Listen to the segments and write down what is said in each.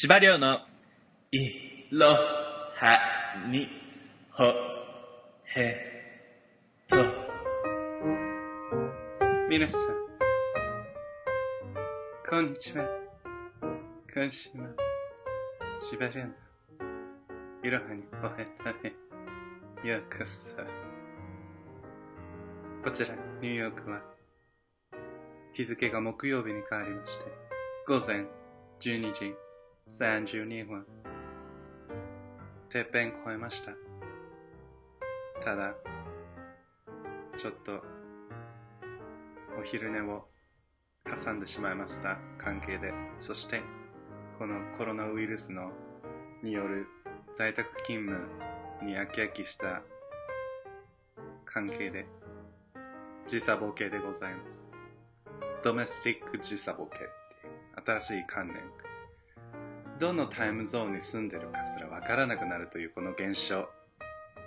司馬のいろはにほへと皆さん、こんにちは。今週も、しばらの、いろはにほへたへ、ようこそ。こちら、ニューヨークは、日付が木曜日に変わりまして、午前12時32分、てっぺん超えました。ただ、ちょっと、お昼寝を挟んでしまいました。関係で。そしてこのコロナウイルスのによる在宅勤務に飽き飽きした。関係で。時差ボケでございます。ドメスティック時差ボケっていう新しい観念どのタイムゾーンに住んでるかすらわからなくなるというこの現象。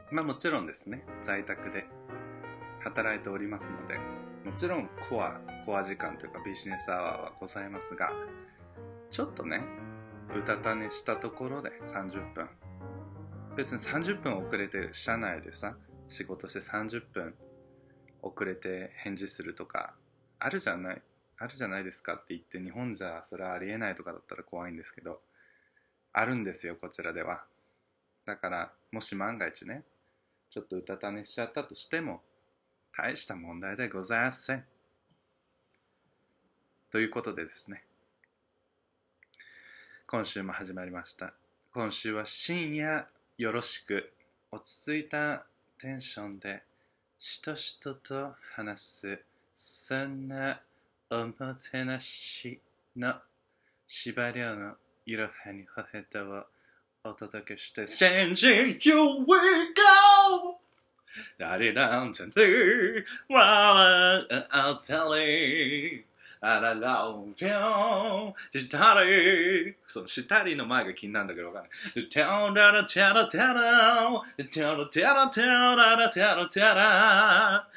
まあもちろんですね。在宅で働いておりますので。もちろんコア、コア時間というかビジネスアワーはございますが、ちょっとね、うたた寝したところで30分。別に30分遅れて社内でさ、仕事して30分遅れて返事するとか、あるじゃない、あるじゃないですかって言って日本じゃそれはありえないとかだったら怖いんですけど、あるんですよ、こちらでは。だから、もし万が一ね、ちょっとうたた寝しちゃったとしても、大した問題でございません。ということでですね、今週も始まりました。今週は深夜よろしく落ち着いたテンションでしとしとと話すそんなおもてなしの司馬遼のいろはにほへとをお届けして 先人 You we go! 誰なんてね、笑うあたり、あららおりょう、したり、そのしたりの前が気になるんだけどわかんない。てららてらてら、てらてらてらてらてら、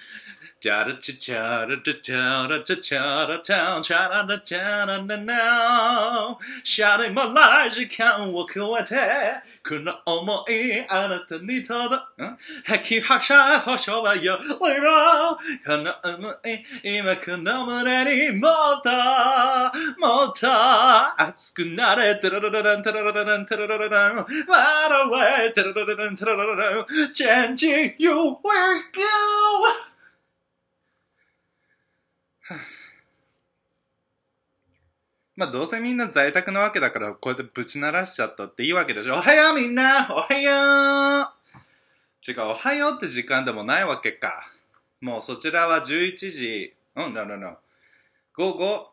チャラチャチャラチャチャラチャチャラチャチャララチャララナシャレもない時間を超えてこの想いあなたに届く吐きはしゃ保証はよりもこの想い今この胸にもっともっと熱くなれテラララランテラララランテララララン What away テラララランテララララン Changing you will go まあどうせみんな在宅なわけだからこうやってぶち鳴らしちゃったっていいわけでしょおはようみんなおはよう違う、おはようって時間でもないわけか。もうそちらは11時、うん、no, no, no. 午後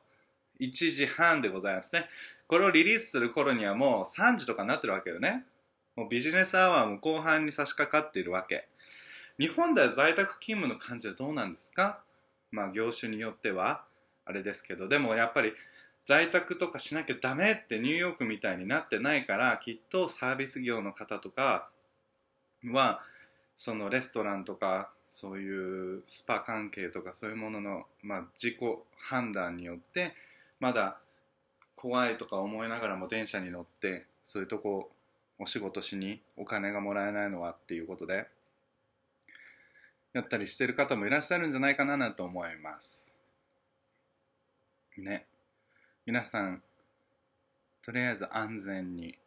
1時半でございますね。これをリリースする頃にはもう3時とかになってるわけよね。もうビジネスアワーも後半に差し掛かっているわけ。日本では在宅勤務の感じはどうなんですか？まあ業種によってはあれですけど、でもやっぱり在宅とかしなきゃダメってニューヨークみたいになってないからきっとサービス業の方とかはそのレストランとかそういうスパ関係とかそういうものの、まあ、自己判断によってまだ怖いとか思いながらも電車に乗ってそういうとこお仕事しにお金がもらえないのはっていうことでやったりしてる方もいらっしゃるんじゃないかなと思います。ね。皆さんとりあえず安全に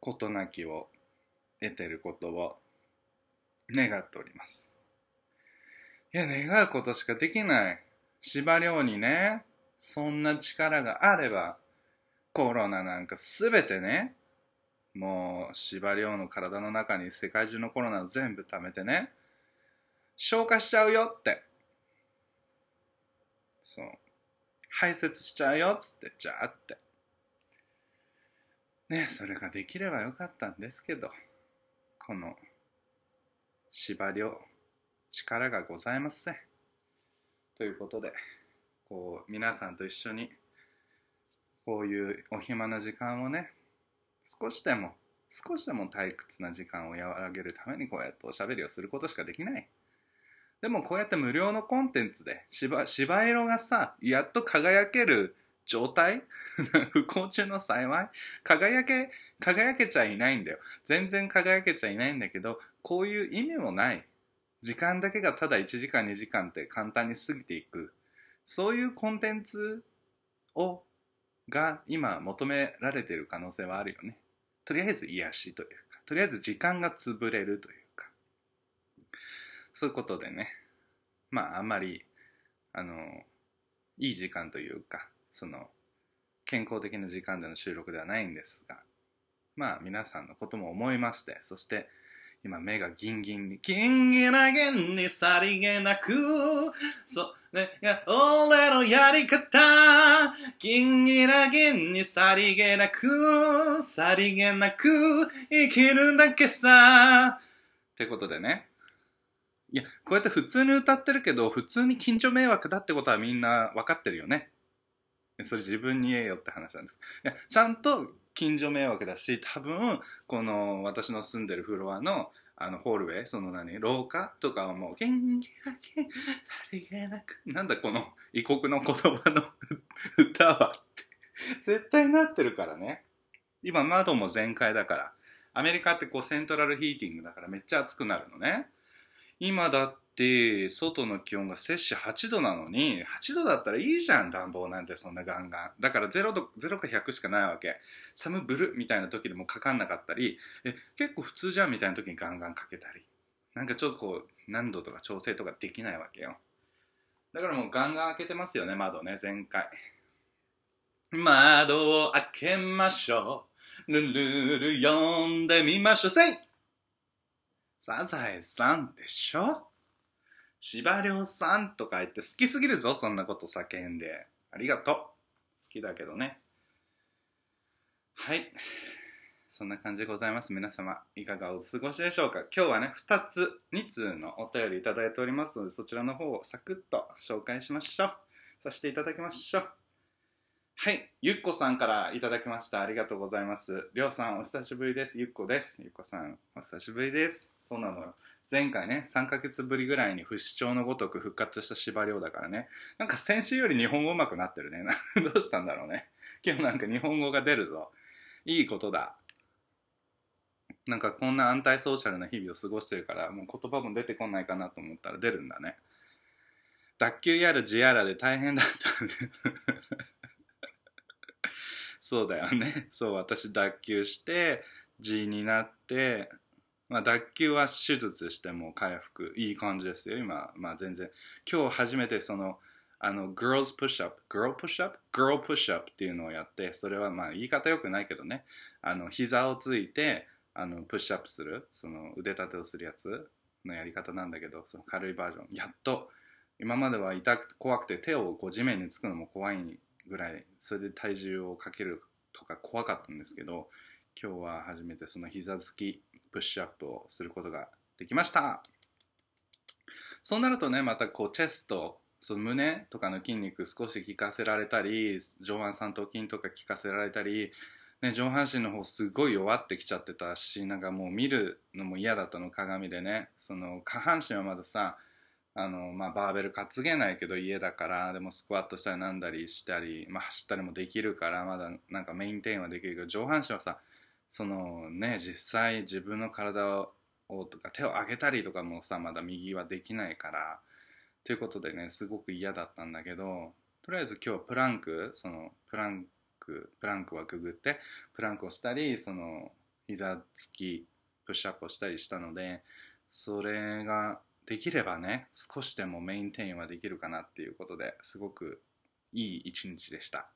事なきを得てることを願っております。いや願うことしかできない。司馬遼にねそんな力があればコロナなんかすべてねもう司馬遼の体の中に世界中のコロナを全部貯めてね消化しちゃうよって。そう。排泄しちゃうよっつってじゃあって。ねそれができればよかったんですけどこの縛りを力がございません。ということでこう皆さんと一緒にこういうお暇な時間をね少しでも少しでも退屈な時間を和らげるためにこうやっておしゃべりをすることしかできない。でもこうやって無料のコンテンツで芝芝色がさやっと輝ける状態？不幸中の幸い？輝け、輝けちゃいないんだよ。全然輝けちゃいないんだけど、こういう意味もない。時間だけがただ1時間2時間って簡単に過ぎていく。そういうコンテンツを、が今求められている可能性はあるよね。とりあえず癒しというか、とりあえず時間が潰れるという。そういうことでね。まああんまり、あの、いい時間というか、その、健康的な時間での収録ではないんですが、まあ皆さんのことも思いまして、そして今目がギンギンに、ギンギラゲンにさりげなく、それが俺のやり方、ギンギラゲンにさりげなく、さりげなく生きるだけさ。ってことでね。いや、こうやって普通に歌ってるけど、普通に近所迷惑だってことはみんな分かってるよね。それ自分に言えよって話なんです。いやちゃんと近所迷惑だし、多分、この私の住んでるフロアのあのホールウェイ、その何、廊下とかはもう、元気だけ、さりげなく、なんだこの異国の言葉の 歌はって、絶対なってるからね。今窓も全開だから。アメリカってこうセントラルヒーティングだからめっちゃ暑くなるのね。今だって外の気温が摂氏8度なのに8度だったらいいじゃん暖房なんてそんなガンガン。だから0度0か100しかないわけ。寒ブルみたいな時でもかかんなかったりえ結構普通じゃんみたいな時にガンガンかけたり。なんかちょっとこう何度とか調整とかできないわけよ。だからもうガンガン開けてますよね窓ね全開。窓を開けましょう。ルルル読んでみましょう。せい！サザエさんでしょ？司馬遼さんとか言って好きすぎるぞ、そんなこと叫んで。ありがとう。好きだけどね。はい。そんな感じでございます。皆様、いかがお過ごしでしょうか？今日はね、2つ、2通のお便りいただいておりますので、そちらの方をサクッと紹介しましょう。させていただきましょう。はい。ゆっこさんからいただきました。ありがとうございます。りょうさん、お久しぶりです。ゆっこです。ゆっこさん、お久しぶりです。そうなのよ。前回ね、3ヶ月ぶりぐらいに不死鳥のごとく復活した司馬遼だからね。なんか先週より日本語上手くなってるね。どうしたんだろうね。今日なんか日本語が出るぞ。いいことだ。なんかこんな安泰ソーシャルな日々を過ごしてるから、もう言葉も出てこないかなと思ったら出るんだね。脱臼やら地やらで大変だったね。そうだよね。そう、私脱臼して、G になって、まあ脱臼は手術しても回復、いい感じですよ、今。まあ全然。今日初めてその、あの、girls push up、girl push up? girl push up っていうのをやって、それはまあ言い方良くないけどね、あの、膝をついて、あの、プッシュアップする、その腕立てをするやつのやり方なんだけど、その軽いバージョン。やっと、今までは痛くて怖くて手をこう地面につくのも怖いぐらいそれで体重をかけるとか怖かったんですけど今日は初めてその膝つきプッシュアップをすることができました。そうなるとねまたこうチェストその胸とかの筋肉少し効かせられたり上腕三頭筋とか効かせられたり、ね、上半身の方すごい弱ってきちゃってたしなんかもう見るのも嫌だったの鏡でね。その下半身はまださあのまあ、バーベル担げないけど家だからでもスクワットしたりなんだりしたり、まあ、走ったりもできるからまだなんかメインテインはできるけど上半身はさそのね実際自分の体をとか手を上げたりとかもさまだ右はできないからということでねすごく嫌だったんだけどとりあえず今日プランクそのプランクプランクはくぐってプランクをしたりその膝つきプッシュアップをしたりしたのでそれができればね少しでもメインテインはできるかなっていうことですごくいい一日でした。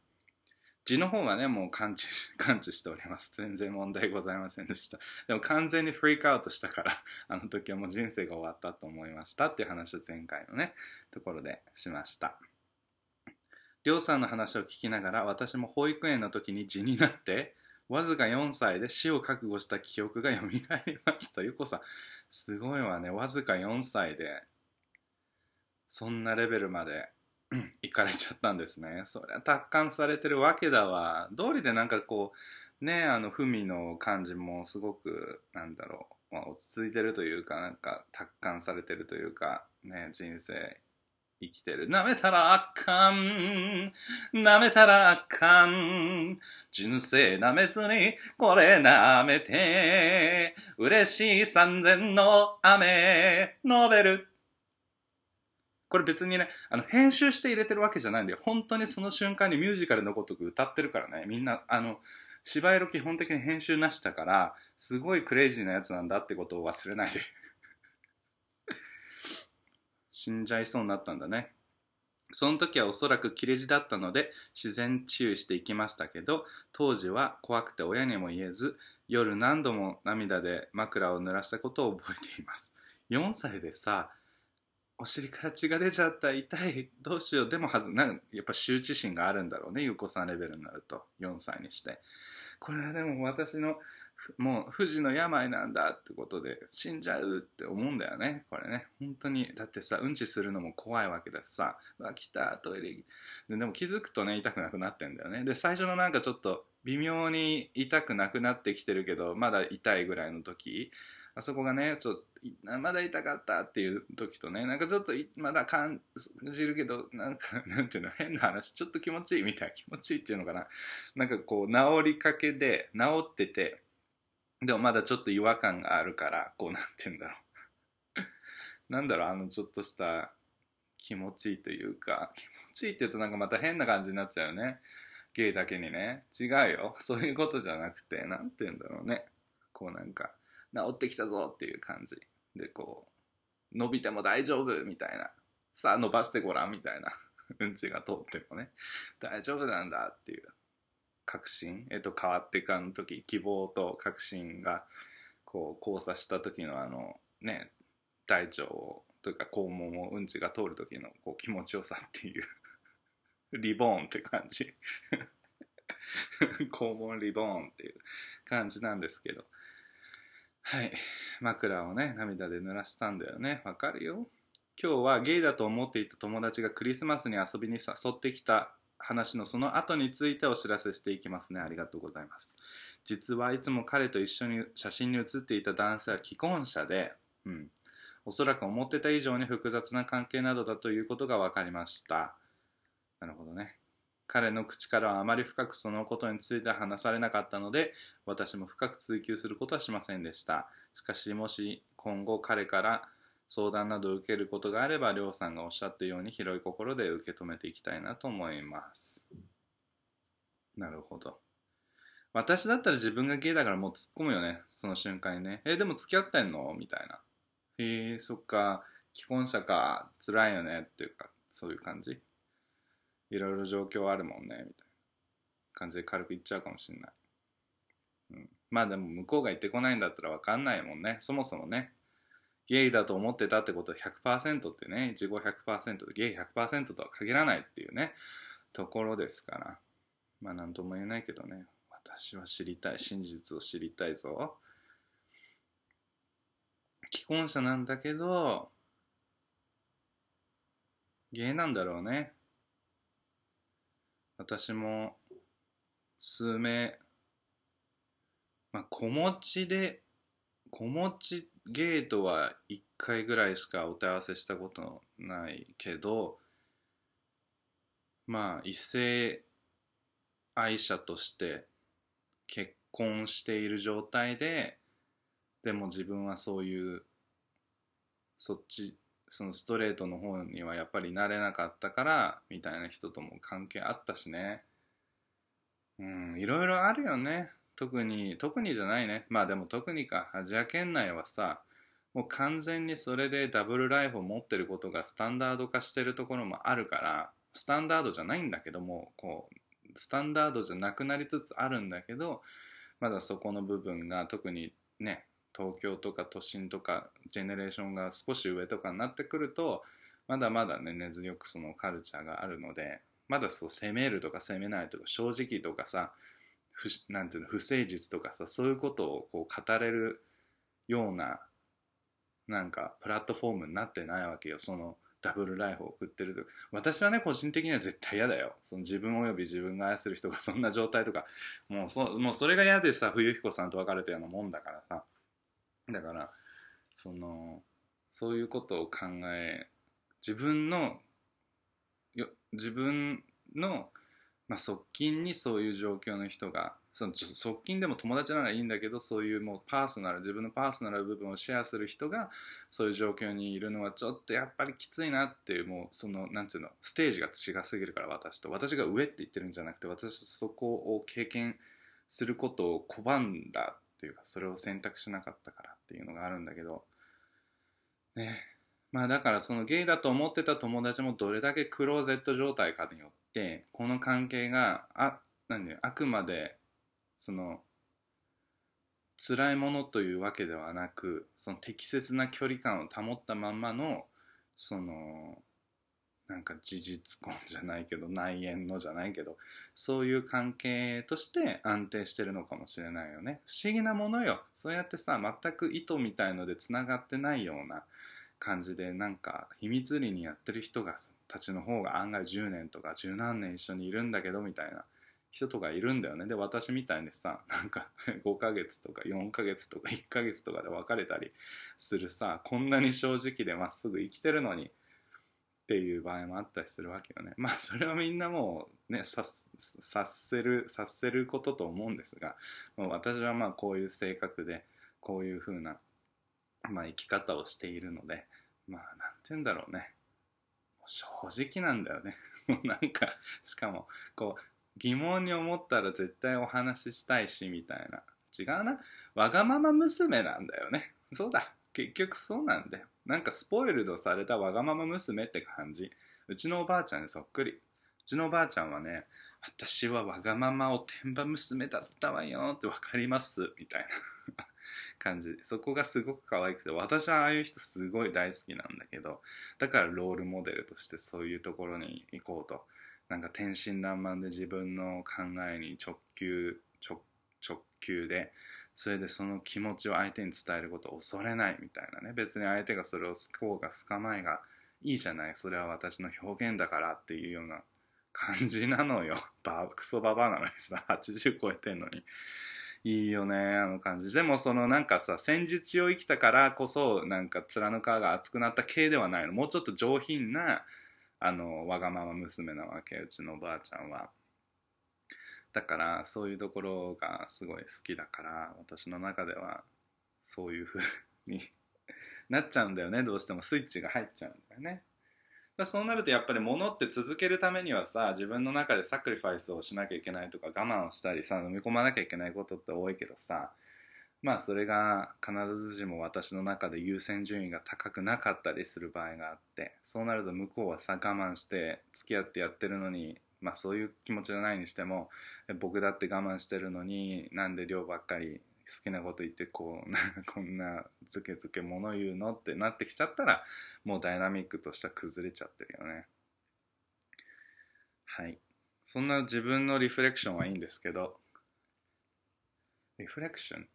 字の方はねもう感知 感知しております。全然問題ございませんでした。でも完全にフリークアウトしたから あの時はもう人生が終わったと思いましたっていう話を前回のねところでしました。りょうさんの話を聞きながら私も保育園の時に字になってわずか4歳で死を覚悟した記憶が蘇りました。ゆこさんすごいわね。わずか4歳でそんなレベルまで行かれちゃったんですね。そりゃ達観されてるわけだわ。通りでなんかこうねあの文の感じもすごくなんだろう、まあ、落ち着いてるというかなんか達観されてるというかね人生生きてる。舐めたらあかん。舐めたらあかん。人生舐めずに、これ舐めて。嬉しい三千の雨、ノベル。これ別にね、あの、編集して入れてるわけじゃないんで、本当にその瞬間にミュージカルのごとく歌ってるからね、みんな、あの、芝居の基本的に編集なしだから、すごいクレイジーなやつなんだってことを忘れないで死んじゃいそうになったんだね。その時はおそらく切れ字だったので自然治癒していきましたけど当時は怖くて親にも言えず夜何度も涙で枕を濡らしたことを覚えています4歳でさお尻から血が出ちゃった痛い。どうしよう。でもはずなんやっぱ羞恥心があるんだろうね。優子さんレベルになると。4歳にして。これはでも私のもう不治の病なんだってことで死んじゃうって思うんだよね。これね。本当に。だってさうんちするのも怖いわけだしさ。わ来たトイレででも気づくとね痛くなくなってんだよね。で最初のなんかちょっと微妙に痛くなくなってきてるけどまだ痛いぐらいの時。あそこがねちょっとまだ痛かったっていう時とねなんかちょっとまだ感じるけどなんか なんていうの変な話ちょっと気持ちいいみたいな気持ちいいっていうのかななんかこう治りかけで治っててでもまだちょっと違和感があるから、こうなんて言うんだろう。なんだろう、あのちょっとした気持ちいいというか、気持ちいいって言うとなんかまた変な感じになっちゃうよね。ゲイだけにね。違うよ。そういうことじゃなくて、なんて言うんだろうね。こうなんか、治ってきたぞっていう感じ。で、こう、伸びても大丈夫みたいな。さあ伸ばしてごらんみたいな。うんちが通ってもね。大丈夫なんだっていう。確信、えっと、変わっていかん時希望と確信がこう交差した時のあのね大腸をというか肛門をうんちが通る時のこう気持ちよさっていう リボーンって感じ 肛門リボーンっていう感じなんですけどはい枕をね涙で濡らしたんだよねわかるよ今日はゲイだと思っていた友達がクリスマスに遊びに誘ってきた話のその後についてお知らせしていきますね。ありがとうございます。実はいつも彼と一緒に写真に写っていた男性は既婚者で、うん、おそらく思ってた以上に複雑な関係などだということが分かりました。なるほどね。彼の口からはあまり深くそのことについて話されなかったので、私も深く追求することはしませんでした。しかし、もし今後彼から相談などを受けることがあれば、りょうさんがおっしゃったように広い心で受け止めていきたいなと思います。なるほど。私だったら自分がゲイだからもう突っ込むよね。その瞬間にね。え、でも付き合ってんの？みたいな。へえー、そっか。既婚者か。辛いよね。っていうか、そういう感じ。いろいろ状況あるもんね。みたいな感じで軽く言っちゃうかもしんない。うん。まあでも向こうが言ってこないんだったら分かんないもんね。そもそもね。ゲイだと思ってたってこと100%ってね、自己100%でゲイ100%とは限らないっていうね、ところですから。まあ何とも言えないけどね、私は知りたい、真実を知りたいぞ。既婚者なんだけど、ゲイなんだろうね。私も数名、まあ、子持ちで子持ちゲートは1回ぐらいしかお手合わせしたことないけどまあ異性愛者として結婚している状態ででも自分はそういうそっちそのストレートの方にはやっぱりなれなかったからみたいな人とも関係あったしね。うんいろいろあるよね。特に、特にじゃないね。まあでも特にか、アジア圏内はさ、もう完全にそれでダブルライフを持ってることがスタンダード化してるところもあるから、スタンダードじゃないんだけども、こう、スタンダードじゃなくなりつつあるんだけど、まだそこの部分が特にね、東京とか都心とかジェネレーションが少し上とかになってくると、まだまだね、根強くそのカルチャーがあるので、まだそう攻めるとか攻めないとか正直とかさ、不なんていうの不誠実とかさそういうことをこう語れるようななんかプラットフォームになってないわけよ。そのダブルライフを送ってると私はね個人的には絶対嫌だよ。その自分および自分が愛する人がそんな状態とかもうそもうそれが嫌でさ冬彦さんと別れたようなもんだからさ。だからそのそういうことを考え自分のよ自分の、まあ、側近にそういう状況の人がその側近でも友達ならいいんだけどそういうもうパーソナル自分のパーソナル部分をシェアする人がそういう状況にいるのはちょっとやっぱりきついなっていうもうそのなんていうのステージが違すぎるから私と。私が上って言ってるんじゃなくて私そこを経験することを拒んだっていうかそれを選択しなかったからっていうのがあるんだけどね。まあだからそのゲイだと思ってた友達もどれだけクローゼット状態かによってこの関係があ何あくまでその辛いものというわけではなくその適切な距離感を保ったまんまのそのなんか事実婚じゃないけど内縁のじゃないけどそういう関係として安定してるのかもしれないよね。不思議なものよ。そうやってさ全く糸みたいのでつながってないような感じでなんか秘密裏にやってる人がたちの方が案外10年とか十何年一緒にいるんだけどみたいな人とかいるんだよね。で私みたいにさなんか 5ヶ月とか4ヶ月とか1ヶ月とかで別れたりするさこんなに正直でまっすぐ生きてるのにっていう場合もあったりするわけよね。まあそれはみんなもうね察せる察せることと思うんですが私はまあこういう性格でこういう風なまあ生き方をしているのでまあなんて言うんだろうね。正直なんだよね。もうなんかしかもこう疑問に思ったら絶対お話ししたいしみたいな。違うな。わがまま娘なんだよね。そうだ。結局そうなんだよ。なんかスポイルドされたわがまま娘って感じ。うちのおばあちゃんにそっくり。うちのおばあちゃんはね私はわがままおてんば娘だったわよって分かります。みたいな。感じ。そこがすごく可愛くて私はああいう人すごい大好きなんだけどだからロールモデルとしてそういうところに行こうと。なんか天真爛漫で自分の考えに直球直直球でそれでその気持ちを相手に伝えることを恐れないみたいなね。別に相手がそれを好こうが好かないがいいじゃない。それは私の表現だからっていうような感じなのよ。バクソババアなのにさ。80超えてんのに。いいよねあの感じ。でもそのなんかさ戦術を生きたからこそなんか面の皮が厚くなった系ではないの。もうちょっと上品なあのわがまま娘なわけ。うちのおばあちゃんは。だからそういうところがすごい好きだから私の中ではそういう風に なっちゃうんだよね。どうしてもスイッチが入っちゃうんだよね。だそうなるとやっぱり物って続けるためにはさ自分の中でサクリファイスをしなきゃいけないとか我慢をしたりさ飲み込まなきゃいけないことって多いけどさまあそれが必ずしも私の中で優先順位が高くなかったりする場合があってそうなると向こうはさ我慢して付き合ってやってるのにまあそういう気持ちじゃないにしても僕だって我慢してるのになんで量ばっかり好きなこと言ってこうな こんなズケズケ物言うのってなってきちゃったらもうダイナミックとしては崩れちゃってるよね。はい。そんな自分のリフレクションはいいんですけどリフレクション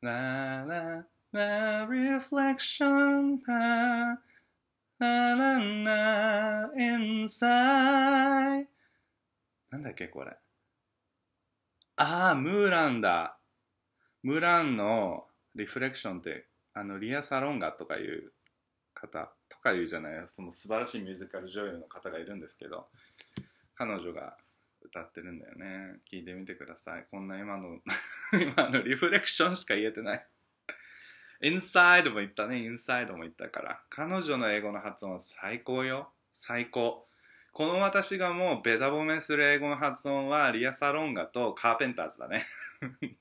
？La la la reflection la la la la inside なんだっけこれ。ああムーランだ。ムーランのリフレクションってあのリア・サロンガとかいう方とかいうじゃないその素晴らしいミュージカル女優の方がいるんですけど彼女が歌ってるんだよね。聞いてみてください。こんな今の 今のリフレクションしか言えてない。インサイドも言ったね。インサイドも言ったから。彼女の英語の発音は最高よ。最高。この私がもうベタ褒めする英語の発音はリア・サロンガとカーペンターズだね。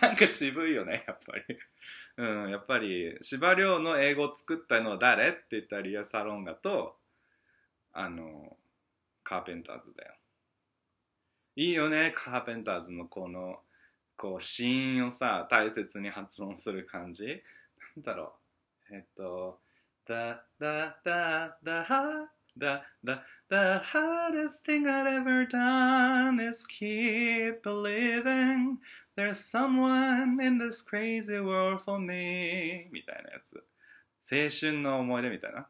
なんか渋いよねやっぱり。うんやっぱり司馬遼の英語を作ったのは誰って言ったらリア・サロンガとあのカーペンターズだよ。いいよねカーペンターズのこのこう子音をさ大切に発音する感じ。なんだろう。えっとだだだだはだだ The hardest thing I've ever done is keep believing there's someone in this crazy world for me みたいなやつ青春の思い出みたいな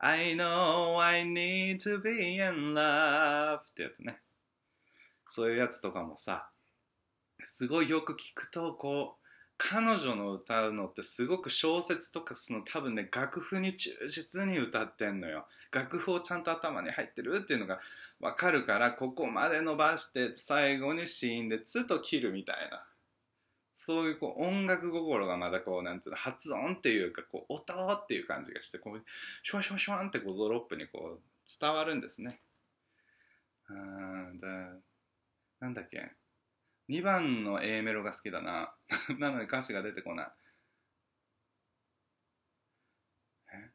I know I need to be in love ってやつねそういうやつとかもさすごいよく聞くとこう彼女の歌うのってすごく小説とかその多分ね楽譜に忠実に歌ってんのよ。楽譜をちゃんと頭に入ってるっていうのが分かるからここまで伸ばして最後にシーンでツと切るみたいな。そういうこう音楽心がまだこうなんていうの発音っていうかこう音っていう感じがしてこうシュワシュワシュワンってこうゾロップにこう伝わるんですね。うんだなんだっけ。2番の A メロが好きだななので歌詞が出てこないえ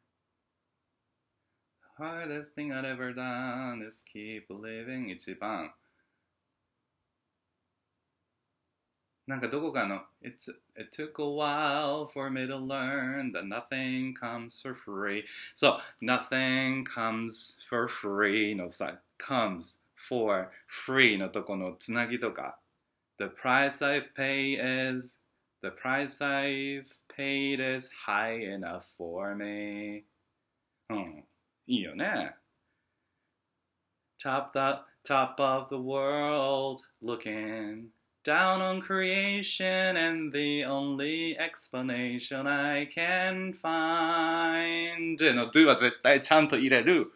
?Hardest thing I've ever done is keep living 1番なんかどこかの It's, It took a while for me to learn that nothing comes for free そう Nothing comes for free のさ comes for free のとこのつなぎとか The price I've paid is The price I've paid is high enough for me うんいいよね Top the top of the world looking down on creation and the only explanation I can find の do は絶対ちゃんと入れる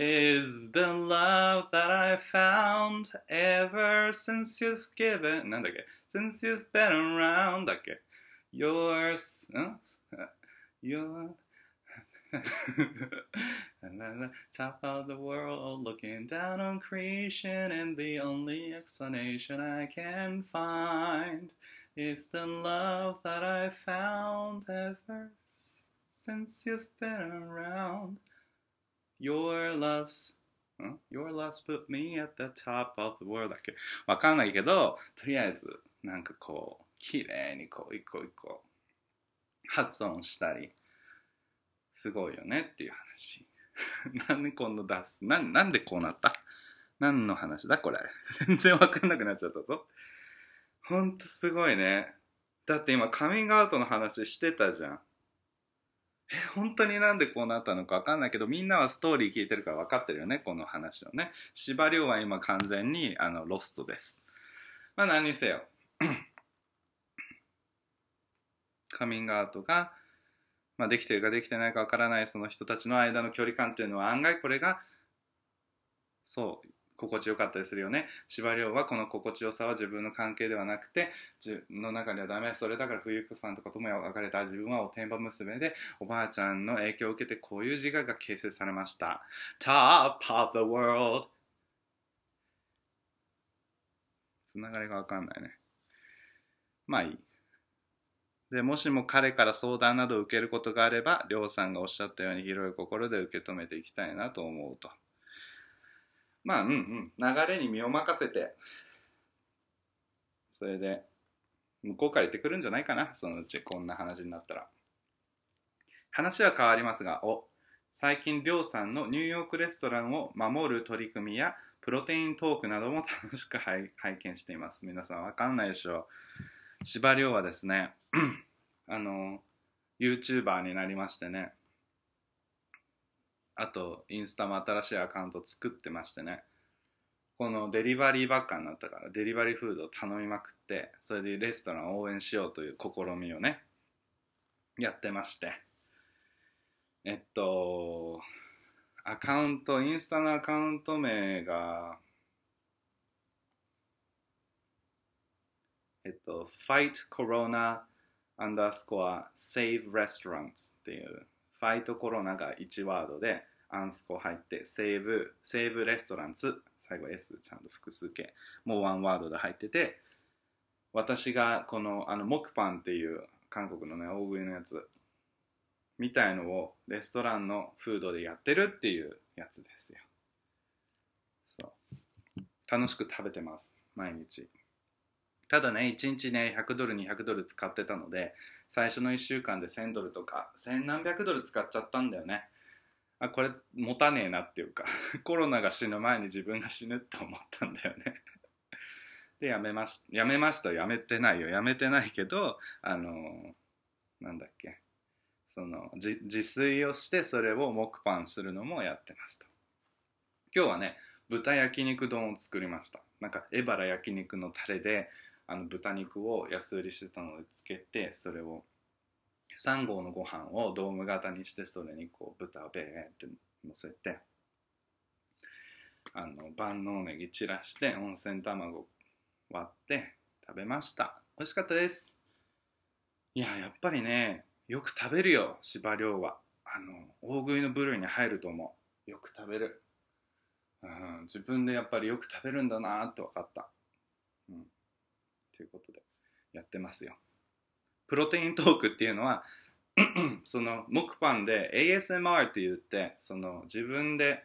is the love that I found ever since you've given, No, okay, since you've been around, okay, yours, huh? your, and then the top of the world looking down on creation, and the only explanation I can find is the love that I found ever since you've been around. Your love's Your love's put me at the top of the world だっけ？わかんないけどとりあえずなんかこう綺麗にこう一個一個発音したりすごいよねっていう話。なんでこんな出す？ななんでこうなった？何の話だ？これ。全然わかんなくなっちゃったぞ。ほんとすごいね。だって今カミングアウトの話してたじゃん。え 本当になんでこうなったのかわかんないけどみんなはストーリー聞いてるから分かってるよねこの話をね。司馬遼は今完全にあのロストです。まあ何にせよ。カミングアウトが、まあ、できてるかできてないかわからないその人たちの間の距離感っていうのは案外これがそう心地よかったりするよね。司馬遼はこの心地よさは自分の関係ではなくて自分の中ではダメそれだから冬子さんとかとも別れた。自分はおてんば娘でおばあちゃんの影響を受けてこういう自我が形成されました。Top of the world つながりがわかんないね。まあいい。でもしも彼から相談などを受けることがあれば、りょうさんがおっしゃったように広い心で受け止めていきたいなと思うと。まあ、うんうん、流れに身を任せて、それで、向こうから言ってくるんじゃないかな、そのうちこんな話になったら。話は変わりますが、お、最近りょうさんのニューヨークレストランを守る取り組みや、プロテイントークなども楽しく 拝見しています。皆さんわかんないでしょう。司馬遼はですね、あの、YouTuber になりましてね、あと、インスタも新しいアカウント作ってましてね、このデリバリーばっかになったから、デリバリーフードを頼みまくって、それでレストランを応援しようという試みをね、やってまして、えっと、アカウント、インスタのアカウント名が、えっと、Fight Corona underscore Save Restaurants っていう、ファイトコロナが1ワードで、アンスコ入って、セーブ、セーブレストランツ、最後 S ちゃんと複数形、もうワンワードで入ってて、私がこの、あの、モクパンっていう韓国のね、大食いのやつ、みたいのをレストランのフードでやってるっていうやつですよ。そう。楽しく食べてます、毎日。ただね、1日ね、100ドル、200ドル使ってたので、最初の1週間で1000ドルとか、1000何百ドル使っちゃったんだよね。あ、これ持たねえなっていうか、コロナが死ぬ前に自分が死ぬって思ったんだよね。で、やめまし、やめました。やめてないよ。やめてないけど、あの、なんだっけ。その、自自炊をして、それを木パンするのもやってますと。今日はね、豚焼肉丼を作りました。なんか、エバラ焼肉のタレで、あの豚肉を安売りしてたのでつけてそれを3合のご飯をドーム型にしてそれにこう豚をベーって乗せてあの万能ネギ散らして温泉卵割って食べました。美味しかったです。いややっぱりねよく食べるよ芝涼は。あの大食いの部類に入ると思う。よく食べる、うん、自分でやっぱりよく食べるんだなって分かった。うん。ということでやってますよ。プロテイントークっていうのは その木パンで ASMR って言ってその自分で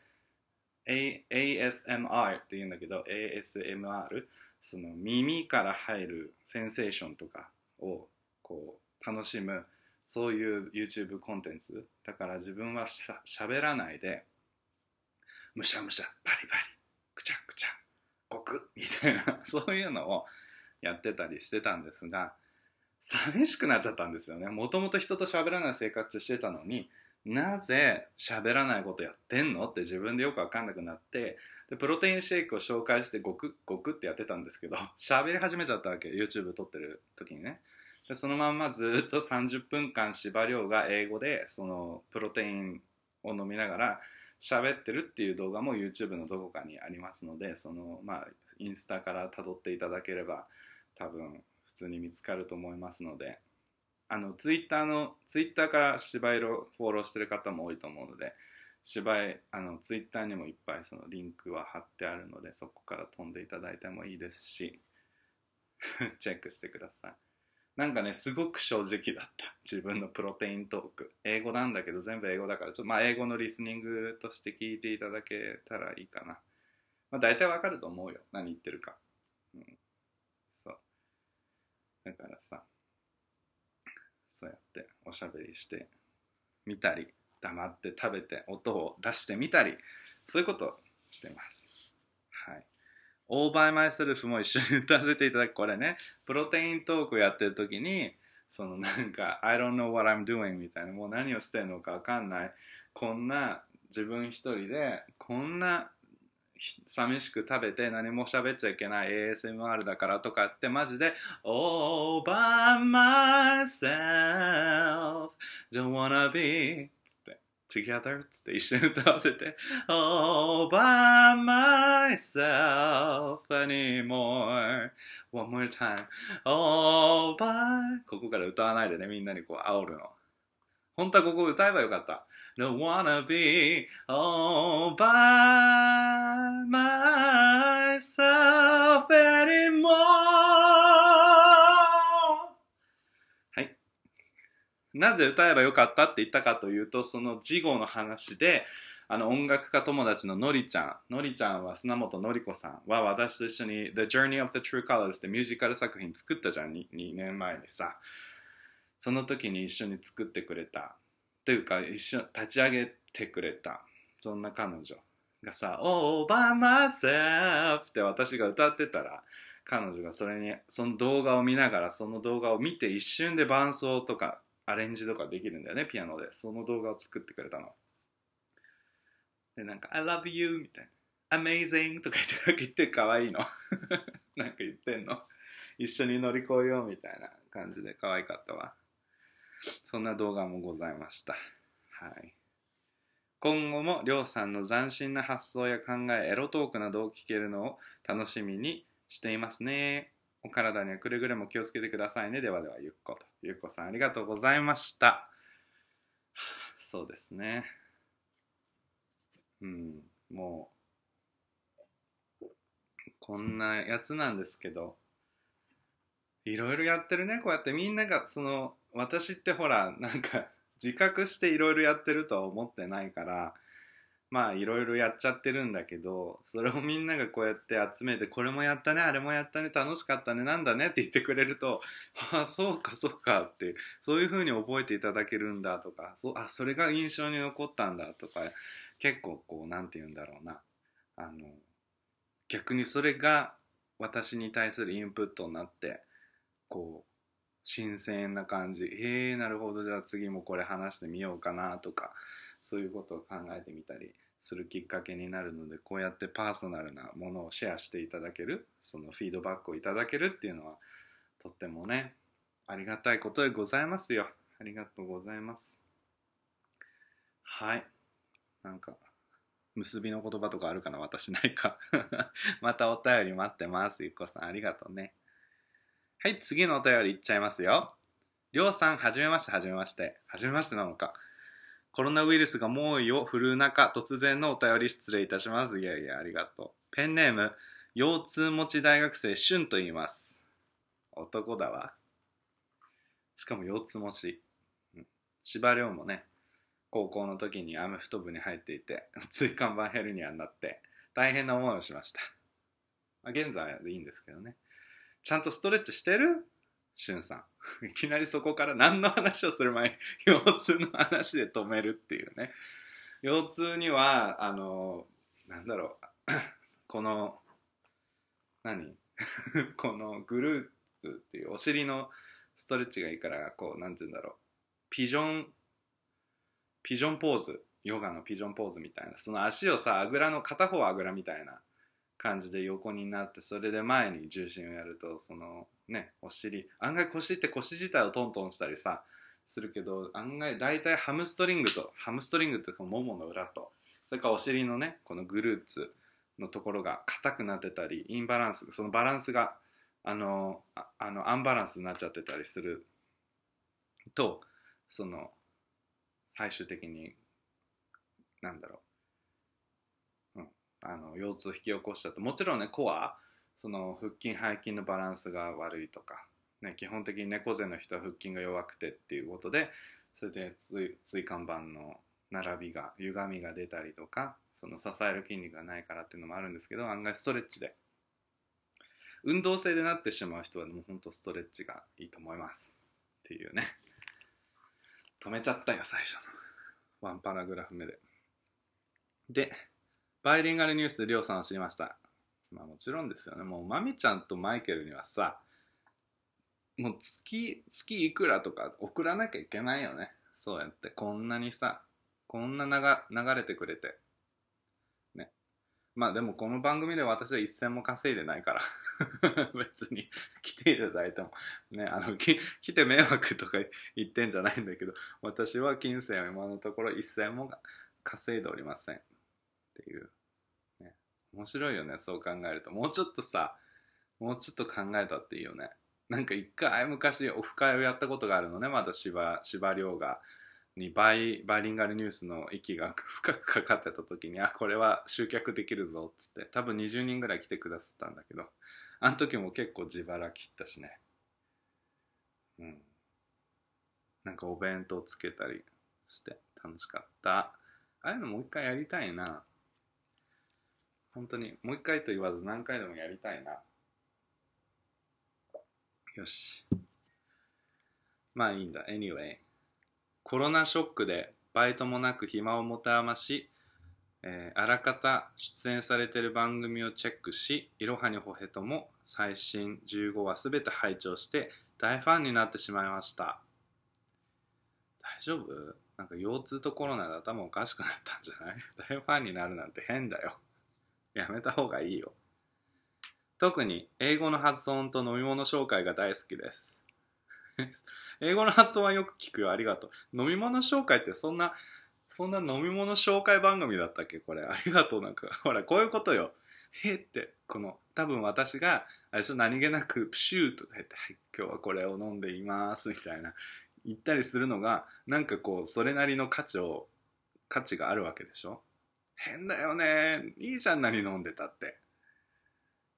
A ASMR って言うんだけど ASMR その耳から入るセンセーションとかをこう楽しむそういう YouTube コンテンツ。だから自分はしゃしゃべらないでむしゃむしゃバリバリくちゃくちゃごくみたいな そういうのをやってたりしてたんですが寂しくなっちゃったんですよね。もともと人と喋らない生活してたのになぜ喋らないことやってんのって自分でよく分かんなくなってでプロテインシェイクを紹介してごくごくってやってたんですけど 喋り始めちゃったわけ YouTube 撮ってる時にね。でそのまんまずっと30分間司馬遼が英語でそのプロテインを飲みながら喋ってるっていう動画も YouTube のどこかにありますのでそのまあインスタから辿っていただければ多分普通に見つかると思いますのであのツイッターのツイッターから芝居をフォローしてる方も多いと思うので芝居あのツイッターにもいっぱいそのリンクは貼ってあるのでそこから飛んでいただいてもいいですし チェックしてください。なんかねすごく正直だった。自分のプロテイントーク。英語なんだけど全部英語だからちょっとまあ英語のリスニングとして聞いていただけたらいいかな。まあ大体わかると思うよ。何言ってるかうんそうだからさそうやっておしゃべりしてみたり黙って食べて音を出してみたりそういうことをしてます。はい「All by Myself」も一緒に歌わせていただく。これねプロテイントークやってる時にそのなんか「I don't know what I'm doing」みたいなもう何をしてるのか分かんない。こんな自分一人でこんな寂しく食べて何も喋っちゃいけない ASMR だからとかってマジで All by myself don't wanna be つって。Together つって一緒に歌わせて。All by myself anymore. One more time. All by ここから歌わないでね。みんなにこう煽るの。本当はここ歌えばよかった。Don't wanna be all by myself anymore はい。なぜ歌えばよかったって言ったかというと、その次号の話で、あの音楽家友達ののりちゃん、のりちゃんは砂本のり子さんは私と一緒に The Journey of the True Colors ってミュージカル作品作ったじゃん 2, 2年前にさ。その時に一緒に作ってくれたというか一緒立ち上げてくれた。そんな彼女がさ「All by myself」って私が歌ってたら彼女がそれにその動画を見ながらその動画を見て一瞬で伴奏とかアレンジとかできるんだよねピアノで。その動画を作ってくれたの。でなんか「I love you」みたいな「Amazing」とか言って言って可愛いの。なんか言ってんの。一緒に乗り越えようみたいな感じで可愛かったわ。そんな動画もございました。はい。今後もりょうさんの斬新な発想や考え、エロトークなどを聞けるのを楽しみにしていますね。お体にはくれぐれも気をつけてくださいね。ではでは、ゆっこと。ゆっこさんありがとうございました。そうですね。うん、もう、こんなやつなんですけど、いろいろやってるね。こうやってみんなが、その、私ってほら、なんか、自覚していろいろやってるとは思ってないから、まあいろいろやっちゃってるんだけど、それをみんながこうやって集めて、これもやったね、あれもやったね、楽しかったね、なんだねって言ってくれると、ああ、そうかそうかって、そういう風に覚えていただけるんだとか、そあ、それが印象に残ったんだとか、結構こう、なんて言うんだろうな。あの、逆にそれが私に対するインプットになって、こう、新鮮な感じ。へえなるほど。じゃあ次もこれ話してみようかなとかそういうことを考えてみたりするきっかけになるのでこうやってパーソナルなものをシェアしていただけるそのフィードバックをいただけるっていうのはとってもねありがたいことでございますよ。ありがとうございます。はい。なんか結びの言葉とかあるかな？私ないか。またお便り待ってます。ゆっこさんありがとうね。はい次のお便りいっちゃいますよりょうさんはじめましてはじめましてはじめましてなのかコロナウイルスが猛威を振るう中、突然のお便り失礼いたします。いやいや、ありがとう。ペンネーム、腰痛持ち大学生、しゅんと言います。男だわ。しかも腰痛持ち。芝良もね、高校の時にアメフト部に入っていて、椎間板ヘルニアになって、大変な思いをしました。まあ、現在でいいんですけどね。ちゃんとストレッチしてる？しゅんさん。いきなりそこから何の話をする前に腰痛の話で止めるっていうね。腰痛には、あの、なんだろう。この、何？このグルーツっていうお尻のストレッチがいいから、こう、なんて言うんだろう。ピジョン、ピジョンポーズ。ヨガのピジョンポーズみたいな。その足をさ、あぐらの片方あぐらみたいな感じで横になって、それで前に重心をやると、その、ねお尻案外腰って腰自体をトントンしたりさするけど案外大体ハムストリングとハムストリングっていうかももの裏とそれからお尻のねこのグルーツのところが硬くなってたりインバランスそのバランスがあのあのアンバランスになっちゃってたりするとその最終的になんだろう、あの腰痛を引き起こしたと。もちろんねコアその腹筋背筋のバランスが悪いとか、ね、基本的に猫背の人は腹筋が弱くてっていうことでそれで椎間板の並びが歪みが出たりとかその支える筋肉がないからっていうのもあるんですけど案外ストレッチで。運動性でなってしまう人はもうほんとストレッチがいいと思いますっていうね。止めちゃったよ最初の。ワンパラグラフ目で。でバイリンガルニュースでりょうさんを知りましたまあもちろんですよね。もうまみちゃんとマイケルにはさ、もう月、月いくらとか送らなきゃいけないよね。そうやって。こんなにさ、こんな流れてくれて。ね。まあでもこの番組で私は一銭も稼いでないから。別に来ていただいても。ね、あの、き来て迷惑とか言ってんじゃないんだけど、私は金銭を今のところ一銭も稼いでおりません。っていう。ね。面白いよねそう考えると。もうちょっとさもうちょっと考えたっていいよね。なんか一回昔オフ会をやったことがあるのねまだ芝芝涼が。にバイバイリンガルニュースの息が深くかかってた時にあこれは集客できるぞっつって。多分20人ぐらい来てくださったんだけど。あの時も結構自腹切ったしね。うん。なんかお弁当つけたりして楽しかった。ああいうのもう一回やりたいな。本当にもう一回と言わず何回でもやりたいな。よし。まあいいんだ。anyway コロナショックでバイトもなく暇を持て余し、えー、あらかた出演されている番組をチェックしいろはにほへとも最新15話すべて拝聴して大ファンになってしまいました。大丈夫？なんか腰痛とコロナで頭おかしくなったんじゃない？大ファンになるなんて変だよ。やめた方がいいよ。特に英語の発音と飲み物紹介が大好きです。英語の発音はよく聞くよ。ありがとう。飲み物紹介ってそんな、そんな飲み物紹介番組だったっけ？これ。ありがとう。なんか、ほら、こういうことよ。へって、この、多分私が、あれしょ、何気なく、プシューとか言って、はい、今日はこれを飲んでいます、みたいな、言ったりするのが、なんかこう、それなりの価値を、価値があるわけでしょ？変だよね。いいじゃん、何飲んでたって。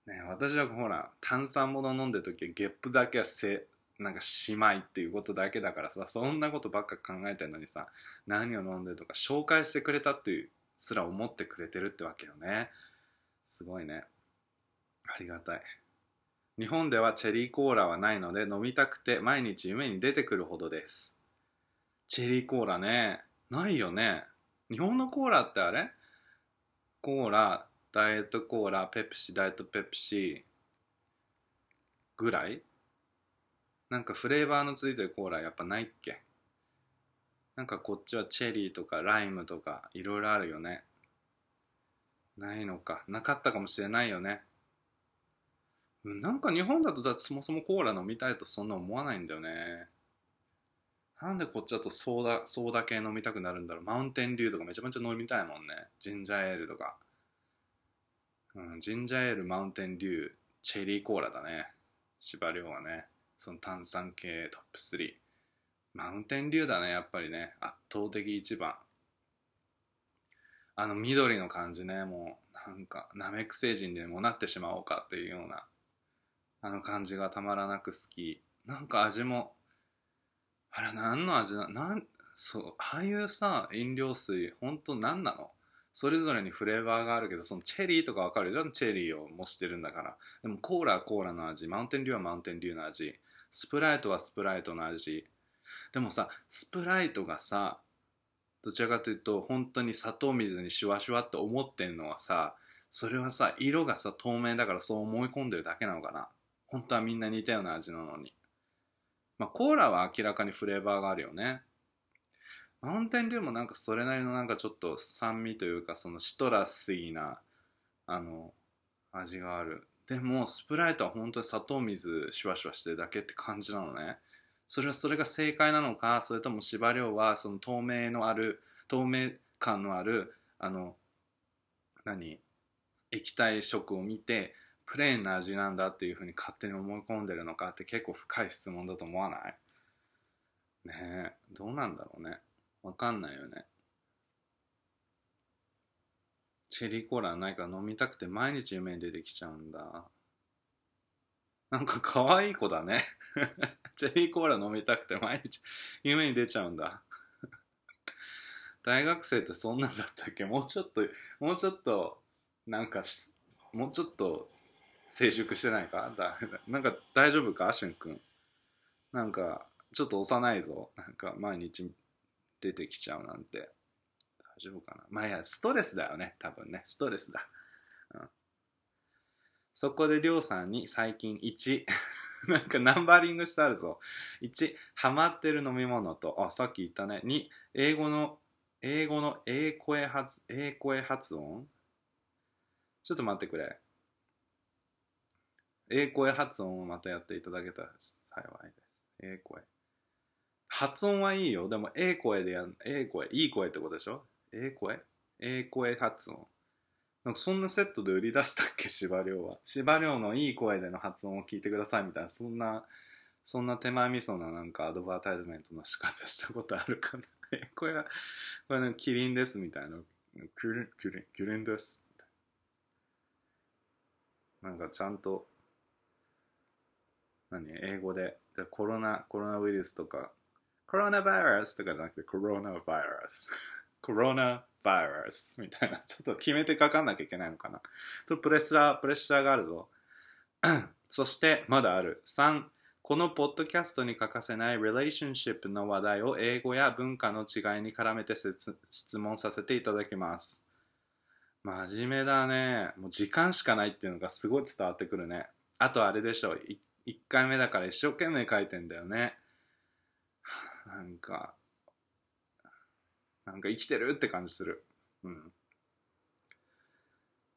ね、私はほら、炭酸物飲んでる時はゲップだけはせ、なんかしまいっていうことだけだからさ、そんなことばっか考えてるのにさ、何を飲んでるとか紹介してくれたっていうすら思ってくれてるってわけよね。すごいね。ありがたい。日本ではチェリーコーラはないので飲みたくて毎日夢に出てくるほどです。チェリーコーラね。ないよね。日本のコーラってあれ？コーラ、ダイエットコーラ、ペプシ、ダイエットペプシぐらい？なんかフレーバーのついてるコーラやっぱないっけ？なんかこっちはチェリーとかライムとかいろいろあるよね。ないのか。なかったかもしれないよね。なんか日本だとだってそもそもコーラ飲みたいとそんな思わないんだよね。なんでこっちだとソーダ、ソーダ系飲みたくなるんだろう。マウンテンリューとかめちゃめちゃ飲みたいもんね。ジンジャーエールとか。うん、ジンジャーエール、マウンテンリュー、チェリーコーラだね。司馬遼はね。その炭酸系トップ3。マウンテンリューだね、やっぱりね。圧倒的一番。あの緑の感じね、もう、なんか、ナメク星人でもなってしまおうかっていうような、あの感じがたまらなく好き。なんか味も、あれ何の味な、なん、そう、ああいうさ、飲料水、ほんと何なの？それぞれにフレーバーがあるけど、そのチェリーとかわかる？よ。チェリーを模してるんだから。でもコーラはコーラの味、マウンテンリューはマウンテンリューの味、スプライトはスプライトの味。でもさ、スプライトがさ、どちらかというと、本当に砂糖水にシュワシュワって思ってんのはさ、それはさ、色がさ、透明だからそう思い込んでるだけなのかな？本当はみんな似たような味なのに。まあ、コーラは明らかにフレーバーがあるよね。マウンテンデューもなんかそれなりのなんかちょっと酸味というか、そのシトラスイな、あの、味がある。でも、スプライトは本当に砂糖水シュワシュワしてるだけって感じなのね。それはそれが正解なのか、それとも司馬遼はその透明のある、透明感のある、あの、何？液体食を見て、プレーンな味なんだっていうふうに勝手に思い込んでるのかって結構深い質問だと思わない？ねえ、どうなんだろうね。わかんないよね。チェリーコーラないから飲みたくて毎日夢に出てきちゃうんだ。なんか可愛い子だね。チェリーコーラ飲みたくて毎日夢に出ちゃうんだ。大学生ってそんなんだったっけ？もうちょっと、もうちょっと、なんか、もうちょっと成熟してないか？だ なんか大丈夫か？しゅんくん。なんか、ちょっと幼いぞ。なんか毎日出てきちゃうなんて。大丈夫かな？まあいや、ストレスだよね。多分ね。ストレスだ。うん。そこでりょうさんに最近1、なんかナンバリングしてあるぞ。1、ハマってる飲み物と、あ、さっき言ったね。2、英語の、英語の英声発、英声発音？ちょっと待ってくれ。英声発音をまたやっていただけたら幸いです。英声。発音はいいよ。でも、英声でやる、英声、いい声ってことでしょ？英声？英声発音。なんかそんなセットで売り出したっけ、司馬遼は。司馬遼のいい声での発音を聞いてくださいみたいな、そんな、そんな手前味噌ななんかアドバタイズメントの仕方したことあるかな。えこれが、これね、キリンですみたいな。キリン、キリン、キリンです。みたいななんかちゃんと、何英語で。コロナコロナウイルスとか。コロナバイラスとかじゃなくてコロナバイラス。コロナバイラスみたいな。ちょっと決めて書かなきゃいけないのかな。ちょっとプレッシャープレッシャーがあるぞ。そしてまだある。3このポッドキャストに欠かせない relationship の話題を英語や文化の違いに絡めて質問させていただきます。真面目だね。もう時間しかないっていうのがすごい伝わってくるね。あとあれでしょ。1回目だから一生懸命書いてんだよね。なんか、なんか生きてるって感じする。うん。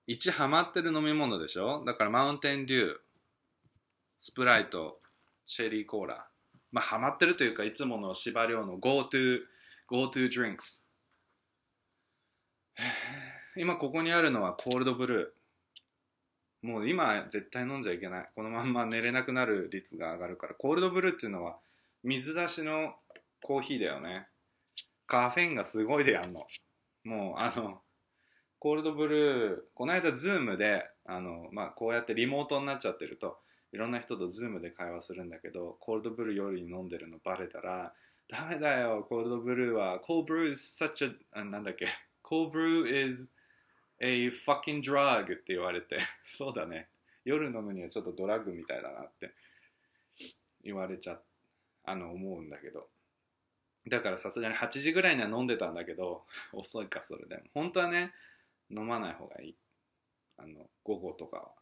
1ハマってる飲み物でしょ？だからマウンテンデュー、スプライト、シェリーコーラ。まあハマってるというかいつもの司馬遼の GoTo、GoTo drinks。今ここにあるのはコールドブルー。もう今絶対飲んじゃいけない。このまんま寝れなくなる率が上がるから。コールドブルーっていうのは水出しのコーヒーだよね。カフェインがすごいでやんの。もうあの cold brew この間 Zoom であの、まあ、こうやってリモートになっちゃってるといろんな人と Zoom で会話するんだけど cold brew 夜に飲んでるのバレたらダメだよコールドブルーは。コールブルー is such a なんだっけ？ Cold brew is a fucking drug って言われて、そうだね。夜飲むにはちょっとドラッグみたいだなって言われちゃ、あの、思うんだけど。だからさすがに8時ぐらいには飲んでたんだけど、遅いか、それでも。本当はね、飲まない方がいい。あの、午後とかは。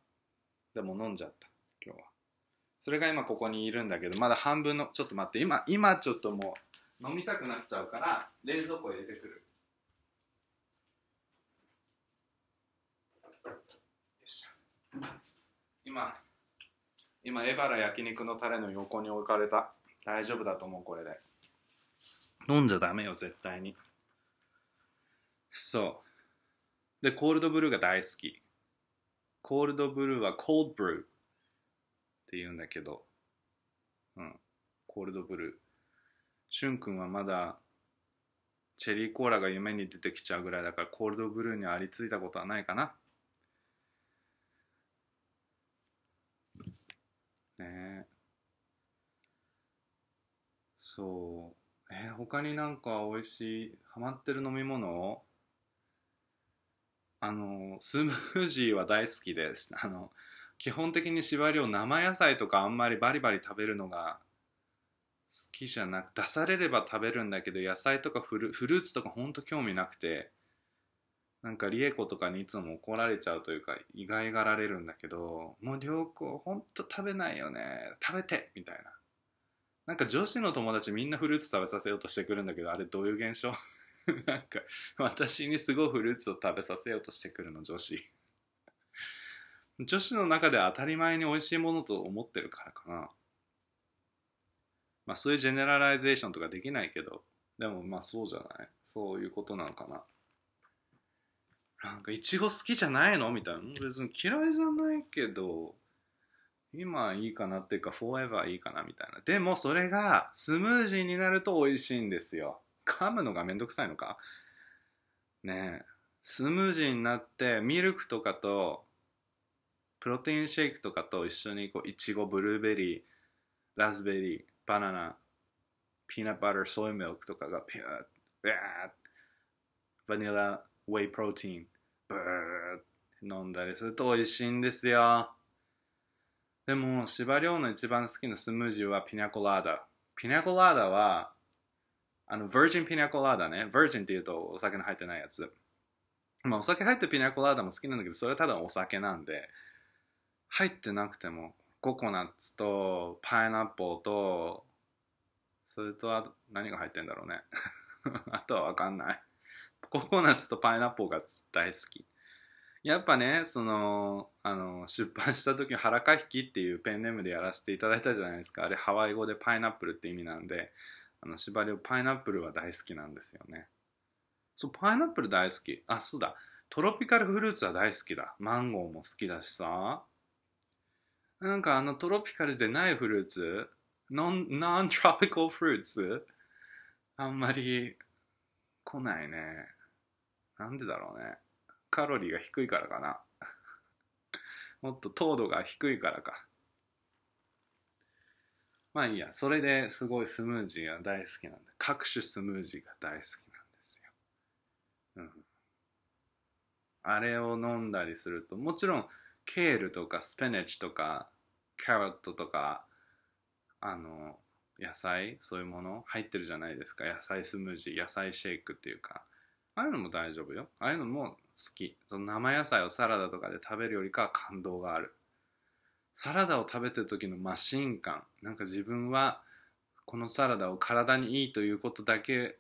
でも飲んじゃった、今日は。それが今ここにいるんだけど、まだ半分の、ちょっと待って、今、今ちょっともう飲みたくなっちゃうから、冷蔵庫入れてくる。今今エバラ焼肉のタレの横に置かれた。大丈夫だと思うこれで。飲んじゃダメよ絶対に。そう。でコールドブルーが大好き。コールドブルーはコールドブルーって言うんだけど。うん。コールドブルー。しゅんくんはまだチェリーコーラが夢に出てきちゃうぐらいだからコールドブルーにありついたことはないかなねえそう。えー他になんか美味しいハマってる飲み物あのスムージーは大好きです。あの基本的に縛りを生野菜とかあんまりバリバリ食べるのが好きじゃなく出されれば食べるんだけど野菜とかフルフルーツとかほんと興味なくてなんかリエコとかにいつも怒られちゃうというか意外がられるんだけどもう良子ほんと食べないよね。食べてみたいな。なんか女子の友達みんなフルーツ食べさせようとしてくるんだけどあれどういう現象？なんか私にすごいフルーツを食べさせようとしてくるの女子。女子の中で当たり前に美味しいものと思ってるからかな。まあそういう generalization とかできないけどでもまあそうじゃない？そういうことなのかな。なんかいちご好きじゃないの？みたいな。別に嫌いじゃないけど。今いいかなっていうかフォーエバーいいかなみたいな。でもそれがスムージーになると美味しいんですよ。噛むのがめんどくさいのか？ねえ。スムージーになってミルクとかとプロテインシェイクとかと一緒にこういちごブルーベリーラズベリーバナナピーナッバターソイミルクとかがピューッビャーッバニラウェイプロテインブーッ飲んだりすると美味しいんですよ。でも司馬遼の一番好きなスムージーはピニャコラーダピニャコラーダはあの、ヴァージンピニャコラーダね。ヴァージンって言うとお酒の入ってないやつ。まあ、お酒入ってるピニャコラーダも好きなんだけど、それはただお酒なんで、入ってなくても、ココナッツと、パイナップルと、それとあと何が入ってんだろうね。あとはわかんない。ココナッツとパイナップルが大好き。やっぱね、その、あの、出版した時に腹か引きっていうペンネームでやらせていただいたじゃないですか。あれハワイ語でパイナップルって意味なんで、あの、縛りをパイナップルは大好きなんですよね。そう、パイナップル大好き。あ、そうだ。トロピカルフルーツは大好きだ。マンゴーも好きだしさ。なんかあのトロピカルでないフルーツ、ノン、ノントロピカルフルーツ、あんまり来ないね。なんでだろうね。カロリーが低いからかな。もっと糖度が低いからか。まあいいや、それですごいスムージーが大好きなんで、各種スムージーが大好きなんですよ。うん。あれを飲んだりすると、もちろんケールとかスペネチとかキャロットとか、あの、野菜、そういうもの入ってるじゃないですか。野菜スムージー、野菜シェイクっていうか。ああいうのも大丈夫よ。ああいうのもき。その生野菜をサラダとかで食べるよりかは感動がある。サラダを食べてる時のマシン感。なんか自分はこのサラダを体にいいということだけ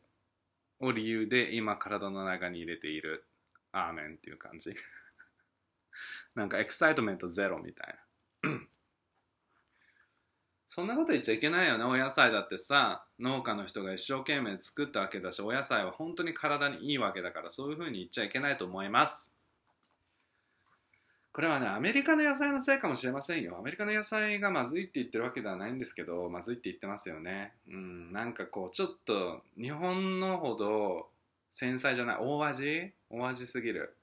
を理由で今体の中に入れている。アーメンっていう感じ。なんかエクサイトメントゼロみたいな。そんなこと言っちゃいけないよね。お野菜だってさ、農家の人が一生懸命作ったわけだし、お野菜は本当に体にいいわけだから、そういうふうに言っちゃいけないと思います。これはね、アメリカの野菜のせいかもしれませんよ。アメリカの野菜がまずいって言ってるわけではないんですけど、まずいって言ってますよね。うん、なんかこう、ちょっと日本のほど繊細じゃない、大味？大味すぎる。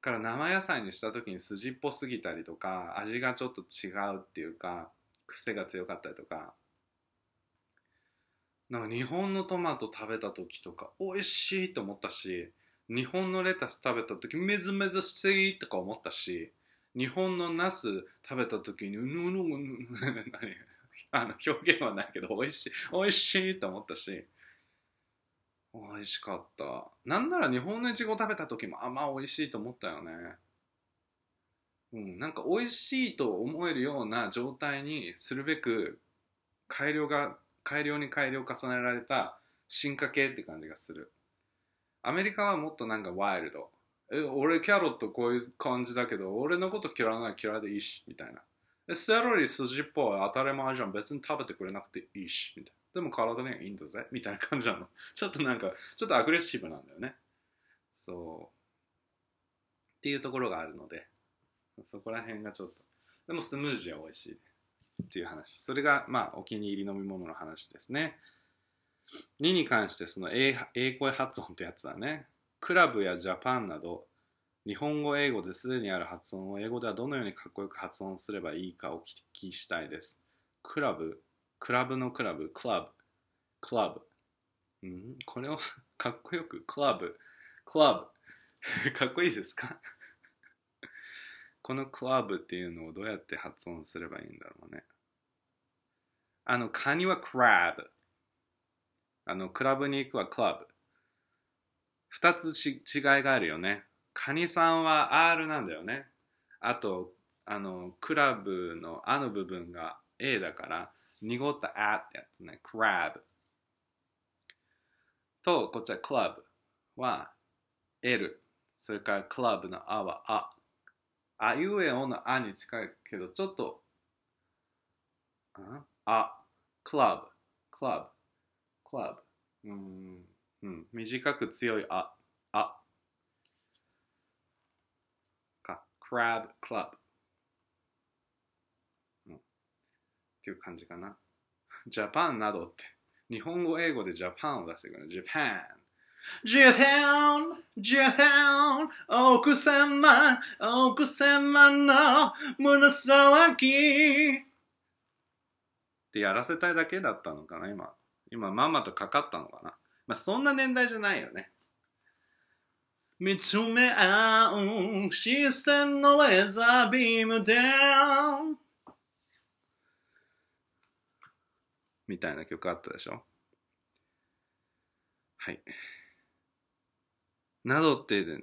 から生野菜にした時に筋っぽすぎたりとか味がちょっと違うっていうか癖が強かったりとか。なんか日本のトマト食べた時とか美味しいと思ったし日本のレタス食べた時みずみずしいとか思ったし日本のナス食べた時にうぬうぬうぬ何？あの表現はないけど美味しい美味しいと思ったし美味しかった。なんなら日本のいちご食べた時もあまあ美味しいと思ったよね。うんなんか美味しいと思えるような状態にするべく改良が改良に改良を重ねられた進化系って感じがするアメリカはもっとなんかワイルドえ俺キャロットこういう感じだけど俺のこと嫌わない嫌いでいいしみたいなでセロリ筋っぽい当たり前じゃん。別に食べてくれなくていいし。みたいな。でも体にはいいんだぜ。みたいな感じなの。ちょっとなんか、ちょっとアグレッシブなんだよね。そう。っていうところがあるので、そこら辺がちょっと。でもスムージーは美味しい。っていう話。それが、まあ、お気に入り飲み物の話ですね。2に関して、その英英声発音ってやつだね。クラブやジャパンなど、日本語、英語ですでにある発音を英語ではどのようにかっこよく発音すればいいかお聞きしたいです。クラブ、クラブのクラブ、クラブ、クラブ。うん、これを かっこよく、クラブ、クラブ。かっこいいですか？このクラブっていうのをどうやって発音すればいいんだろうね。あの、カニはクラブ。あの、クラブに行くはクラブ。二つち違いがあるよね。カニさんは R なんだよね。あと、あの、クラブのあの部分が A だから、濁ったあってやつね。クラブ。と、こっちはクラブは L。それからクラブのあはあ。あいうえおのあに近いけど、ちょっと、あ、あクラブ、クラブ、クラブ。うん、うん、短く強いあ、あ。か、クラブ、クラブ。うん。っていう感じかな。ジャパンなどって、日本語、英語でジャパンを出してくる。ジャパン。ジャパン、ジャパン、奥様、奥様の胸騒ぎ。ってやらせたいだけだったのかな、今。今、ママとかかったのかな。まあ、そんな年代じゃないよね。見つめ合う視線のレーザービームでみたいな曲あったでしょはい。などってね、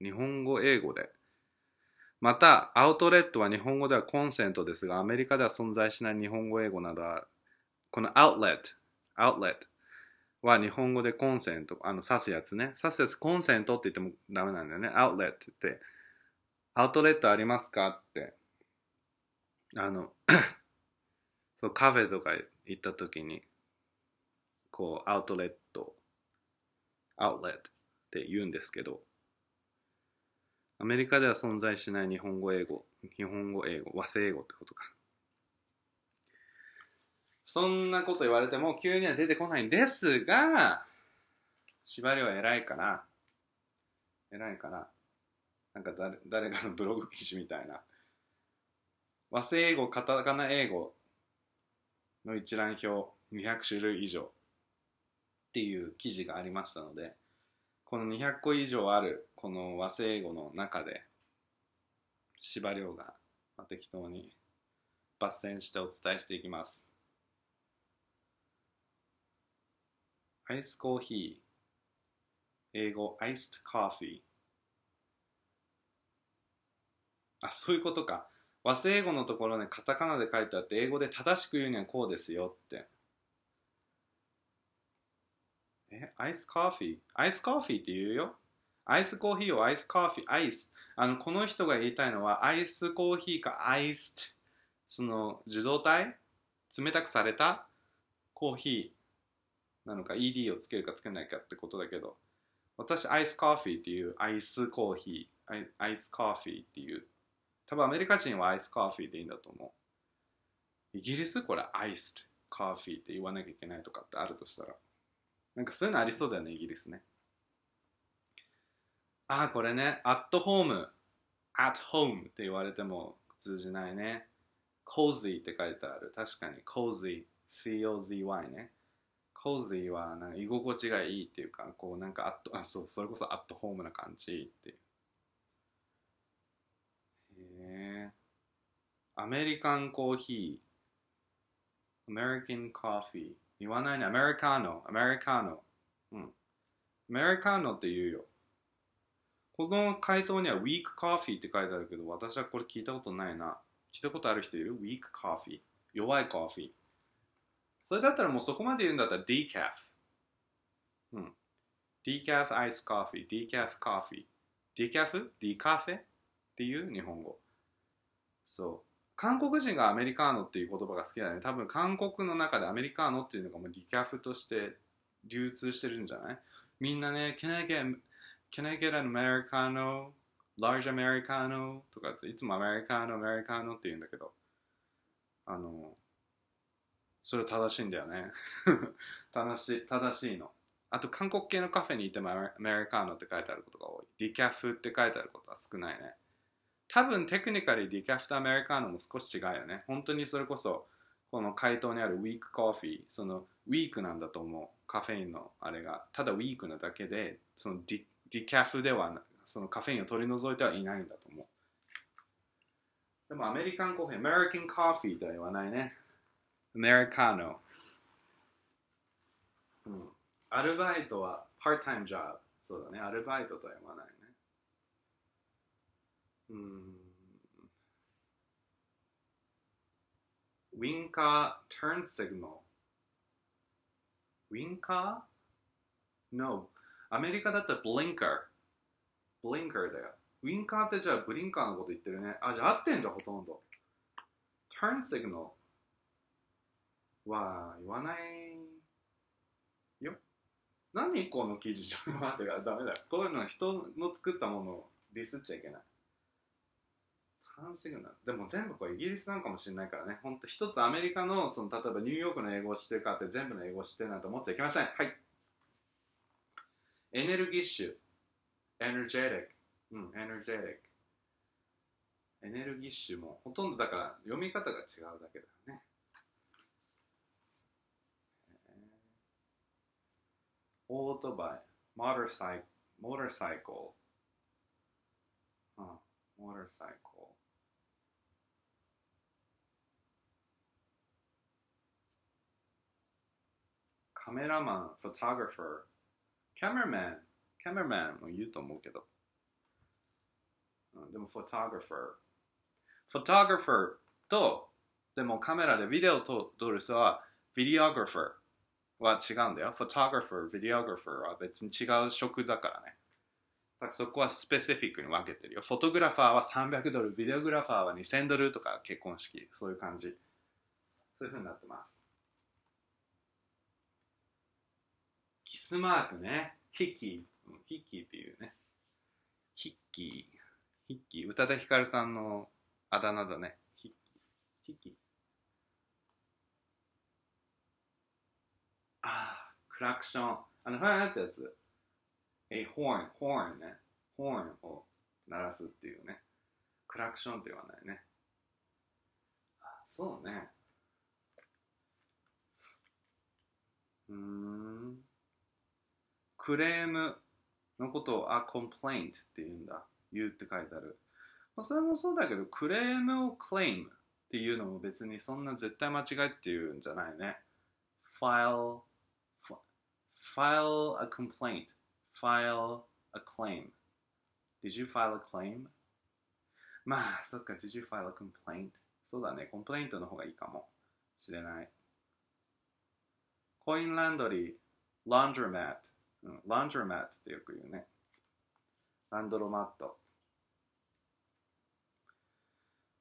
日本語、英語で。また、アウトレットは日本語ではコンセントですが、アメリカでは存在しない日本語、英語などは、このアウトレット、アウトレットは日本語でコンセント、あの、刺すやつね。刺すやつ、コンセントって言ってもダメなんだよね。アウトレットって。アウトレットありますかって。あの、そう、カフェとか行った時に、こう、アウトレット、アウトレットって言うんですけど、アメリカでは存在しない日本語、英語、日本語、英語、和製英語ってことか。そんなこと言われても急には出てこないんですが、縛りは偉いから、偉いから、なんか誰誰かのブログ記事みたいな、和製英語、カタカナ英語の一覧表200種類以上っていう記事がありましたので、この200個以上あるこの和製英語の中で、司馬遼が適当に抜粋してお伝えしていきます。アイスコーヒー、英語、アイストコーヒー。あ、そういうことか。和製英語のところね、カタカナで書いてあって、英語で正しく言うにはこうですよって。え、アイスコーヒーアイスコーヒーって言うよ。アイスコーヒーをアイスコーヒー、アイス。あの、この人が言いたいのは、アイスコーヒーかアイスト。その、受動体？冷たくされた？コーヒー？なのか、ED をつけるかつけないかってことだけど、私、アイスコーヒーっていう、アイスコーヒー、アイスコーヒーっていう。多分アメリカ人はアイスコーヒーでいいんだと思う。イギリス？これ、アイスコーヒーって言わなきゃいけないとかってあるとしたら。なんかそういうのありそうだよね、イギリスね。ああ、これね、アットホーム、at home って言われても通じないね。cozy って書いてある。確かに、cozy、c-o-z-y ね。cozy はなんか居心地がいいっていうか、こうなんかアット、あ、そう、それこそアットホームな感じっていう。へえ。アメリカンコーヒー。American coffee。言わないね。アメリカノ。アメリカノ。うん。アメリカノって言うよ。この回答には weak coffee って書いてあるけど、私はこれ聞いたことないな。聞いたことある人いる ?weak coffee。弱いコーヒー。それだったらもうそこまで言うんだったら decaf。うん。decaf ice coffee。decaf coffee。decaf? decaf? っていう日本語。そう。韓国人がアメリカーノっていう言葉が好きだよね。多分韓国の中でアメリカーノっていうのがもうディキャフとして流通してるんじゃない？みんなね Can I get, can I get an Americano? Large Americano? とかっていつもアメリカーノ、アメリカーノって言うんだけど。あのそれ正しいんだよね。正しい正しいの。あと韓国系のカフェにいてもアメリカーノって書いてあることが多い。ディキャフって書いてあることは少ないね。多分テクニカリディキャフとアメリカーノも少し違うよね。本当にそれこそこの回答にあるウィークコーヒーそのウィークなんだと思う。カフェインのあれが。ただウィークなだけでそのディディキャフではそのカフェインを取り除いてはいないんだと思う。でもアメリカンコーヒーアメリカンコーヒーとは言わないね。アメリカーノ、うん、アルバイトはパータイムジョブそうだね。アルバイトとは言わないうんウィンカー、turn signal。ウィンカー ?No。アメリカだったら blinker。blinker だよ。ウィンカーってじゃあブリンカーのこと言ってるね。あ、じゃあ合ってんじゃん、ほとんど。turn signal は言わないよ。何この記事？ちょっと待ってからダメだよ。こういうのは人の作ったものをディスっちゃいけない。ターンシグナル。でも全部これイギリスなんかもしれないからね。ほんと一つアメリカの、その例えばニューヨークの英語を知ってるかって全部の英語を知ってるなんて思っちゃいけません。はい。エネルギッシュ。エネルジェティック。うん、エネルジェティック。エネルギッシュもほとんどだから読み方が違うだけだよね。オートバイ、モーターサイモーターサイコル。うん、モーターサイコル。カメラマン、 photographer、キャメラマン、キャメラマンも言うと思うけど。うん、でも photographer。Photographer と、でもカメラでビデオを撮る人は、 videographer は違うんだよ。 Photographer、videographer は別に違う職だからね。だからそこは specific に分けてるよ。 photographer は300ドル、 videographer は2000ドルとか結婚式、そういう感じ。そういうふうになってます。キスマークね。ヒッキー。ヒッキーっていうね。ヒッキー。ヒッキー。宇多田ヒカルさんのあだ名だね。ヒッキー。ヒッキー。ああ、クラクション。あの、ファンってやつ。え、ホーン、ホーンね。ホーンを鳴らすっていうね。クラクションって言わないね。あそうね。うーん。クレームのことを、あ、complaint って言うんだ。言うって書いてある。まあ、それもそうだけど、クレームを claim っていうのも別にそんな絶対間違いっていうんじゃないね。file, file a complaint, file a claim. Did you file a claim? まあ、そっか、did you file a complaint? そうだね、 complaint の方がいいかもしれない。コインランドリー、 laundromat。うん、 laundromat ってよく言うね。 laundromat。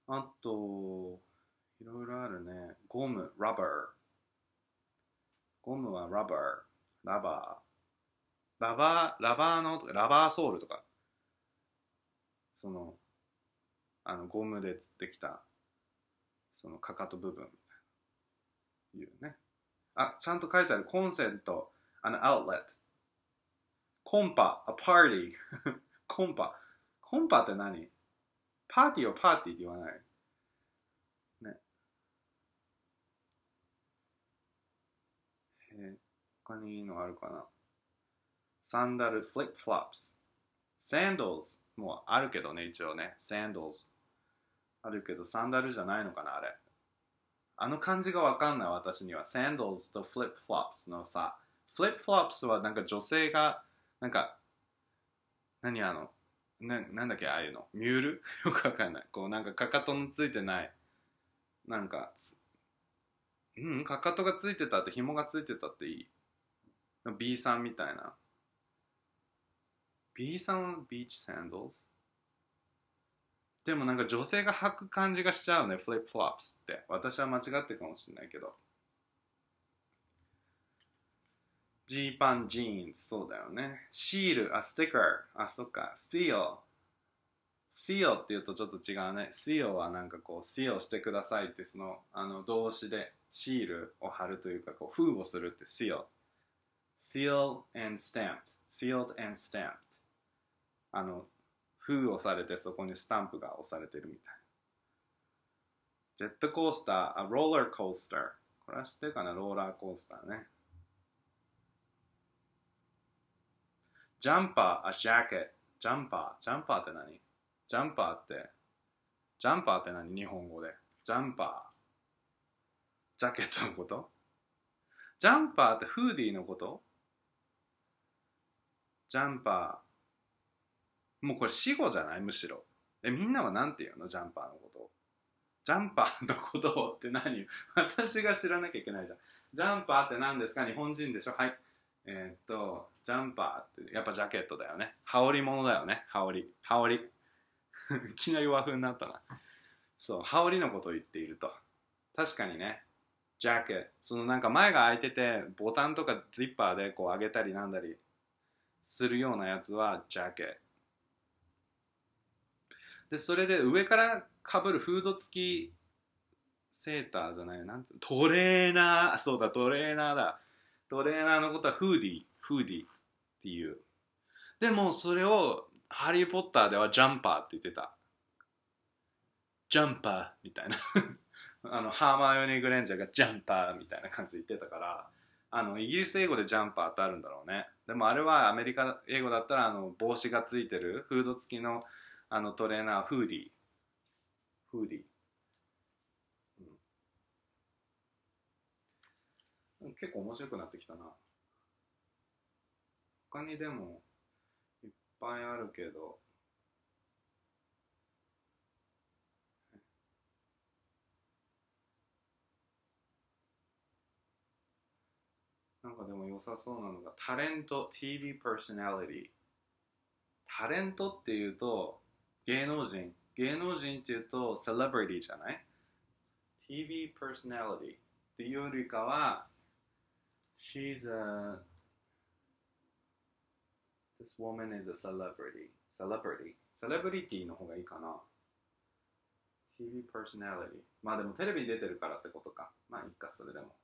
あと、いろいろあるね。ゴム、 rubber。ゴムはラバー、ラバー。ラバー、ラバーの、ラバーソールとか。その、あの、ゴムでできた、そのかかと部分みたいな。いうね。あ、ちゃんと書いてある。コンセント、あの、アウトレット。コンパ、a party コンパ。コンパって何？パーティーをパーティーって言わない？ね。え、他にいいのあるかな？サンダル、 flip flops。Sandals もあるけどね、一応ね。 sandals。あるけど、サンダルじゃないのかな、あれ。あの感じがわかんない、私には。 sandals と flip flops のさ。 Flip flops はなんか女性がなんか、何あの、ななんだっけ、ああいうの。ミュール？よくわかんない。こう、なんか、かかとのついてない。なんか、うん、かかとがついてたって、紐がついてたっていい。B さんみたいな。B さんはビーチサンドル？でもなんか女性が履く感じがしちゃうね、フリップフロップスって。私は間違ってるかもしれないけど。ジーパン、 jeans、そうだよね。シール、あ、 sticker、あ、そっか、 seal。Seal って言うとちょっと違うね。 seal はなんかこう、 seal してくださいって、その、あの、動詞でシールを貼るというか、こう、封をするって、スティール。seal and stamped sealed and stamped あの封をされてそこにスタンプが押されてるみたいなジェットコースターあ roller coasterこれは知ってるかな？ローラーコースターねジャンパーあジャケットジャンパージャンパーって何？ジャンパーってジャンパーって何？日本語で。ジャンパージャケットのこと？ジャンパーってフーディーのこと？ジャンパー。もうこれ死語じゃない？むしろ。え、みんなは何て言うの？ジャンパーのこと。ジャンパーのことって何？私が知らなきゃいけないじゃん。ジャンパーって何ですか？日本人でしょ？はい。えー、っと、ジャンパーってやっぱジャケットだよね。羽織物だよね。羽織。羽織。いきなり和風になったな。そう、羽織のことを言っていると。確かにね。ジャケット。そのなんか前が開いてて、ボタンとかジッパーでこう上げたりなんだりするようなやつはジャケット。で、それで上からかぶるフード付きセーターじゃない、なんてトレーナー、そうだ、トレーナーだ。トレーナーのことはフーディー、フーディーっていう。でもそれをハリー・ポッターではジャンパーって言ってた。ジャンパーみたいな あの、ハーマイオニー・グレンジャーがジャンパーみたいな感じで言ってたから、あの、イギリス英語でジャンパーってあるんだろうね。でもあれはアメリカ英語だったら、あの、帽子がついてる、フード付きの、あの、トレーナー、フーディー。フーディー。うん、結構面白くなってきたな。他にでも、いっぱいあるけど、なんかでも良さそうなのが、タレント、TV パーソナリティ。タレントっていうと、芸能人。芸能人っていうと、セレブリティじゃない ?TV パーソナリティっていうよりかは、She's a This woman is a celebrity. Celebrity? Celebrity の方がいいかな。TV personality。まあでもテレビに出てるからってことか。まあいいか、それでも。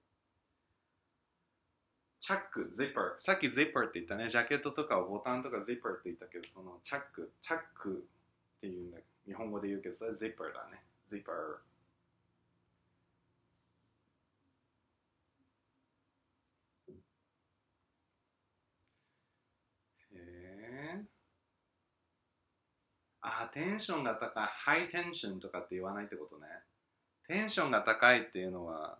チャック、ジッパー。さっきジッパーって言ったね。ジャケットとかボタンとかジッパーって言ったけど、そのチャック、チャックっていうんだ日本語で言うけど、それはジッパーだね。ジッパー。へえ。あ、テンションが高い。ハイテンションとかって言わないってことね。テンションが高いっていうのは、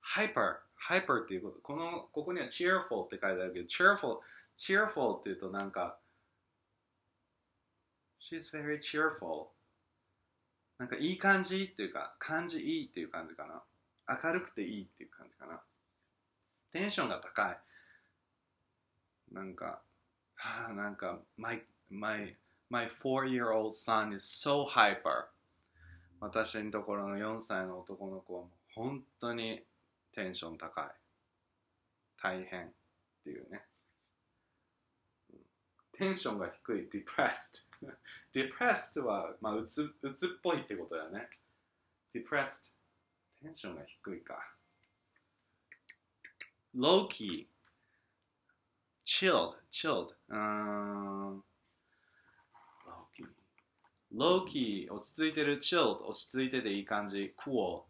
ハイパー。ハイパーっていうこと。この、ここには cheerful って書いてあるけど、cheerful、cheerful っていうとなんか、she's very cheerful. なんかいい感じっていうか、感じいいっていう感じかな。明るくていいっていう感じかな。テンションが高い。なんか、はあ、なんか、my, my, my four-year-old son is so hyper. 私のところの4歳の男の子は本当にテンション高い。大変っていうね。テンションが低い、depressed。depressed は、まあ、うつ、うつっぽいってことだよね。depressed。テンションが低いか。low key。chilled。chilled。うん。Low key。落ち着いてる。chilled。落ち着いてていい感じ。cool。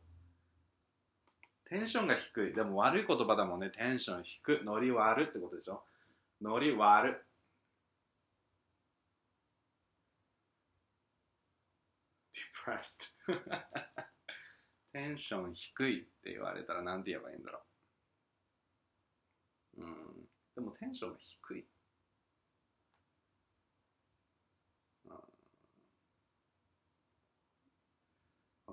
テンションが低い。でも悪い言葉だもんね。テンション低い。ノリ悪ってことでしょ？ノリ悪。depressed テンション低いって言われたら何て言えばいいんだろう？うん。でもテンションが低い。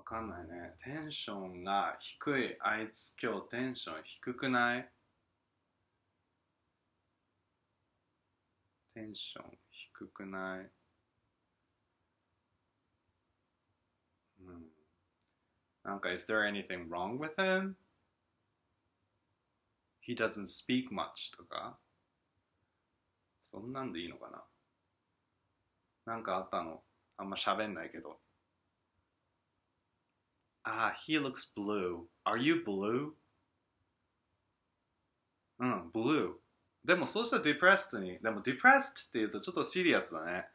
かんないね。テンションが低い。あいつ今日テンション低くない？テンション低くない？うん。なんか、is there anything wrong with him? He doesn't speak much とか？そんなんでいいのかな？なんかあったの？あんま喋んないけど。ああ、he looks blue. Are you blue? うん、blue. でもそうしたら depressed に。でも depressed って言うとちょっとシリアスだね。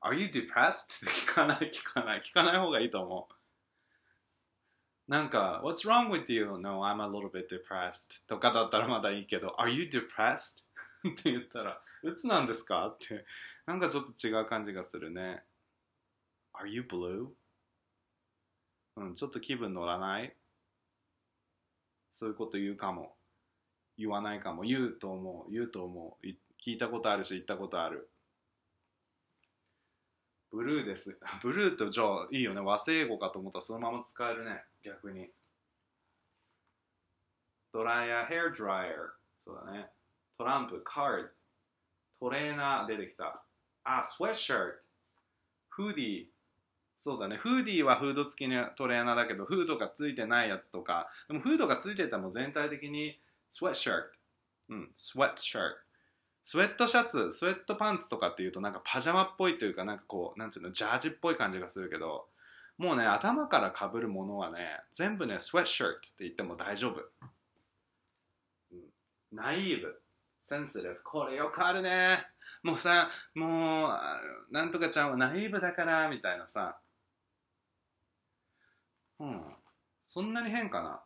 Are you depressed? って聞かない聞かない。聞かない方がいいと思う。なんか、What's wrong with you? No, I'm a little bit depressed. とかだったらまだいいけど、Are you depressed? って言ったら、うつなんですかって。なんかちょっと違う感じがするね。Are you blue? うん、ちょっと気分乗らない？そういうこと言うかも。言わないかも。言うと思う。言うと思う。い聞いたことあるし、言ったことある。ブルーです。ブルーとじゃあいいよね。和製語かと思ったらそのまま使えるね。逆に。ドライヤー、ヘアドライヤー。そうだね。トランプ、カーズ。トレーナー出てきた。あ、スウェッシャー。フーディー。そうだね。フーディーはフード付きのトレーナーだけど、フードがついてないやつとか、でもフードがついてても全体的にスウェットシャート。うん、スウェットシャート。スウェットシャツ、スウェットパンツとかっていうとなんかパジャマっぽいというかなんかこう、なんていうの、ジャージっぽい感じがするけど、もうね、頭からかぶるものはね、全部ね、スウェットシャートって言っても大丈夫。うん、ナイーブ、センシティブ、これよくあるね。もうさ、もう、なんとかちゃんはナイーブだから、みたいなさ。うん。そんなに変かな？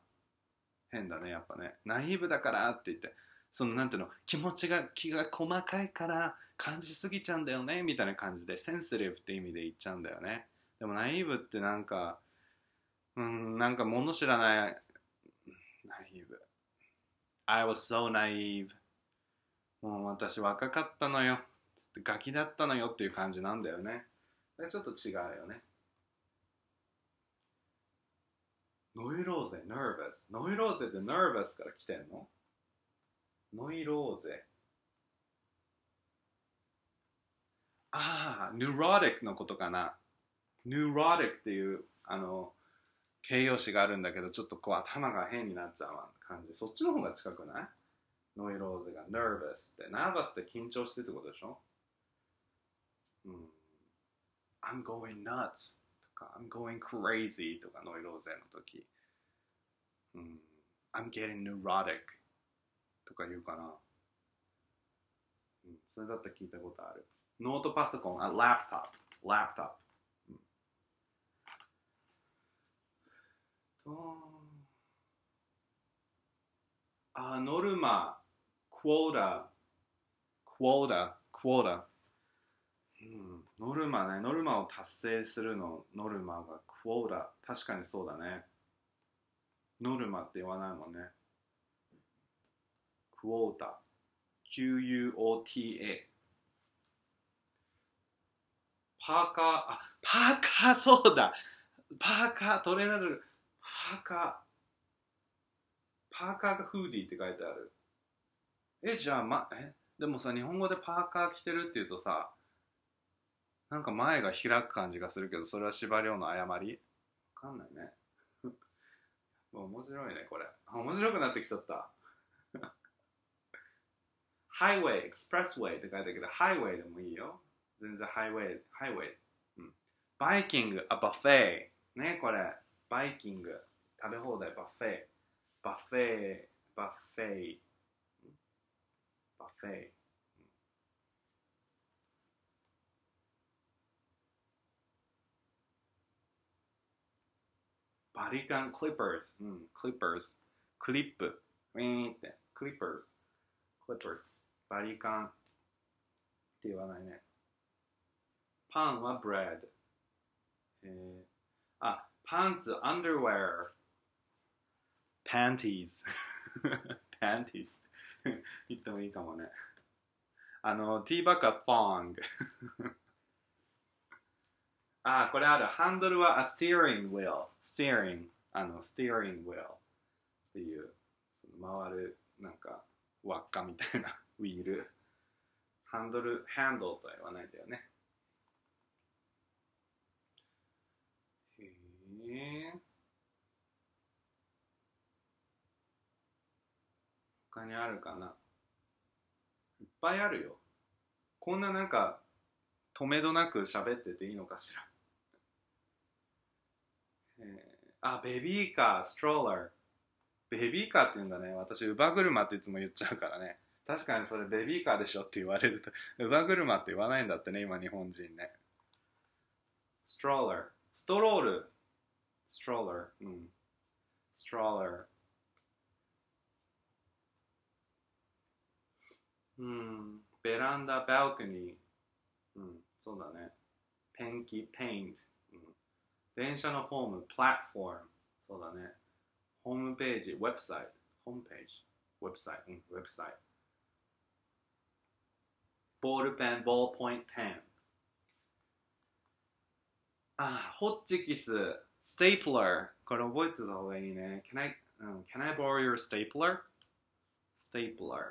変だね、やっぱね。ナイーブだからって言って、そのなんていうの、気持ちが、気が細かいから感じすぎちゃうんだよね、みたいな感じで、センシティブって意味で言っちゃうんだよね。でもナイーブってなんか、うん、なんか物知らない、ナイーブ。I was so naive. もう私若かったのよ。ガキだったのよっていう感じなんだよね。ちょっと違うよね。ノイローゼ、nervous。ノイローゼって nervous から来てんの？ノイローゼ。ああ、neurotic のことかな。neurotic っていう、あの、形容詞があるんだけど、ちょっとこう頭が変になっちゃう感じ。そっちの方が近くない？ノイローゼが nervous って。nervous って緊張してってことでしょ？うん。I'm going nuts か I'm going crazy とかノイローゼの時。うん。I'm getting neurotic とか言うかな。うん。それだったら聞いたことある。ノートパソコン、あ、laptop。laptop。うん。と、あ、ノルマ、クォータ、クォータ、クォータ。うん、ノルマね、ノルマを達成するの、ノルマがクォータ。確かにそうだね。ノルマって言わないもんね。クォータ。Q-U-O-T-A。パーカー、あ、パーカー、そうだ。パーカー、トレーナル、パーカー。パーカーが hoodie って書いてある。え、じゃあ、ま、え、でもさ、日本語でパーカー着てるって言うとさ、なんか前が開く感じがするけど、それは司馬遼の誤り？わかんないね。面白いね、これ。面白くなってきちゃった。 highway、expressway って書いてあるけど、 highway でもいいよ。全然 highway、highway。うん。バイキング、あ、 buffet ね、これ。バイキング、食べ放題、バフェイバフェイバフェイバフェイバリカン、クリッパーズ。うん、クリッパーズ。クリップ。ウィーンって。クリッパーズ。クリッパーズ。バリカン。って言わないね。パンは bread。えー、あ、パンツ、 underwear。panties panties 言ってもいいかもねあの T バックは thong あこれある。ハンドルは a steering wheel steering あの steering wheel っていうその回るなんか輪っかみたいな wheel。ハンドルハンドルとは言わないんだよね。へええー、他にあるかな。いっぱいあるよ。こんななんか、止めどなく喋ってていいのかしら。えー、あ、ベビーカー、ストローラー。ベビーカーって言うんだね。私、乳母車っていつも言っちゃうからね。確かにそれベビーカーでしょって言われると、乳母車って言わないんだってね、今日本人ね。ストローラー。ストロール。ストローラー。うん。ストローラー。うん。ベランダ、バルコニー。うん。そうだね。ペンキ、ペイント。うん。電車のホーム、プラットフォーム。そうだね。ホームページ、ウェブサイト。ホームページ。ウェブサイト。うん、ウェブサイト。ボールペン、ボールポイントペン。あ、ホッチキス、ステープラー。これ覚えてた方がいいね。Can I,、うん、can I borrow your stapler? ステープラー。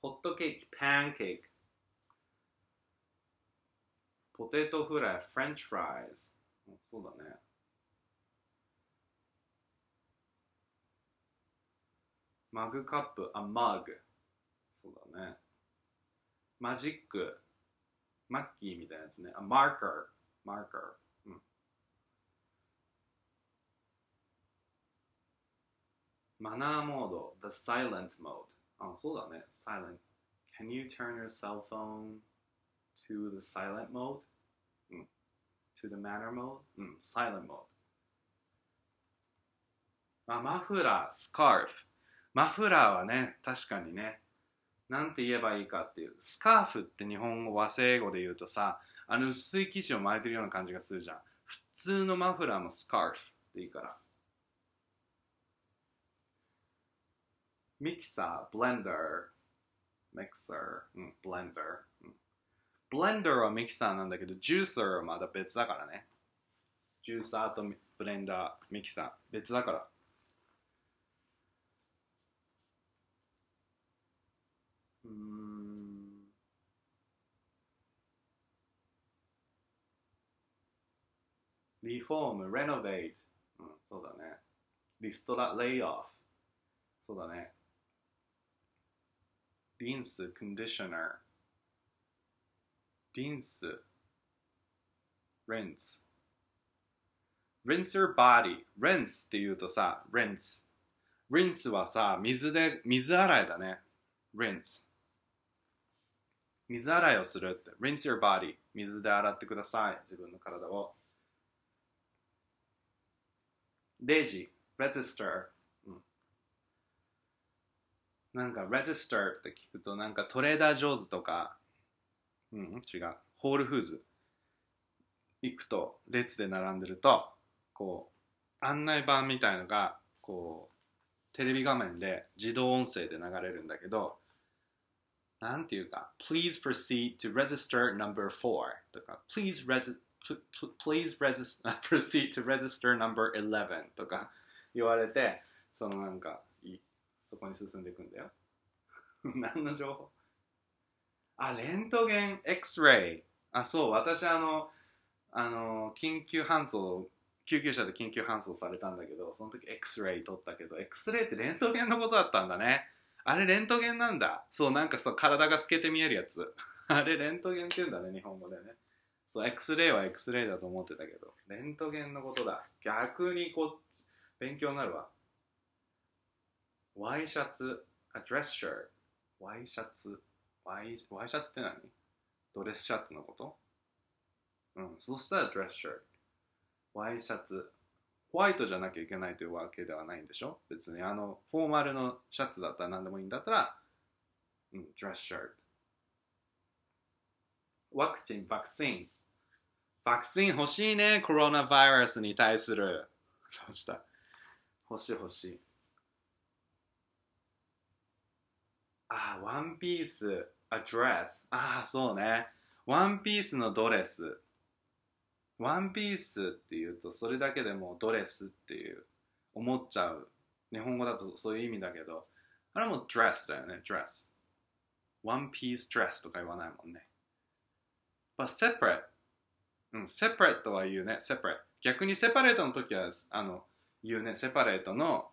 ホットケーキ、パンケーキ。ポテトフライ、フレンチフライズ。そうだね。マグカップ、あ、マグ。そうだね。マジック。マッキーみたいなやつね。あ、マーカー。マーカー。うん。マナーモード。The silent mode. あ、そうだね。silent. Can you turn your cell phone to the silent mode? To the manner mode? うん。silent mode. あ、マフラー、スカーフ。マフラーはね、確かにね、なんて言えばいいかっていう。スカーフって日本語、和製英語で言うとさ、あの薄い生地を巻いてるような感じがするじゃん。普通のマフラーもスカーフっていいから。ミキサー、ブレンダー、ミキサー、うん、 blender。blender はミキサーなんだけど、ジューサーはまだ別だからね。ジューサーと blender、ミキサー、別だから。うん。リフォーム、 renovate。うん、そうだね。リストラ、 layoff。そうだね。リンス、コンディショナー。リンス、リンス。リンス your body。リンスって言うとさ、リンス。リンスはさ、水で、水洗いだね。リンス。水洗いをするって。rinse your body. 水で洗ってください。自分の体を。レジ、register。うん、なんか register って聞くとなんかトレーダー上手とか、うん、違う。ホールフーズ行くと列で並んでると、こう、案内板みたいのが、こう、テレビ画面で自動音声で流れるんだけど、なんていうか、please proceed to register number 4とか、please, regi please regis proceed to register number 11とか言われて、そのなんか、そこに進んでいくんだよ。何の情報？あ、レントゲン、X-ray。あ、そう、私あの、あの、緊急搬送、救急車で緊急搬送されたんだけど、その時 X-ray 取ったけど、X-ray ってレントゲンのことだったんだね。あれレントゲンなんだ。そう、なんかそう、体が透けて見えるやつ。あれレントゲンって言うんだね、日本語でね。そう、X-ray は X-ray だと思ってたけど、レントゲンのことだ。逆にこっち、勉強になるわ。ワイシャツ、あ、ドレスシャツ。ワイシャツ。ワイ、ワイシャツって何？ドレスシャツのこと？うん、そしたらドレスシャツ。ワイシャツ。ホワイトじゃなきゃいけないというわけではないんでしょ？別にあの、フォーマルのシャツだったら何でもいいんだったら、うん、ドレスシャツ。ワクチン、ワクチン。ワクチン欲しいね、コロナウイルスに対する。どうした？欲しい欲しい。ああ、ワンピース、あ、ドレス。ああ、そうね。ワンピースのドレス。ワンピースっていうと、それだけでもドレスっていう、思っちゃう。日本語だとそういう意味だけど、あれもドレスだよね、ドレス。ワンピースドレスとか言わないもんね。but separate うん、separate とは言うね、separate。逆にセパレートの時はあの言うねセパレートの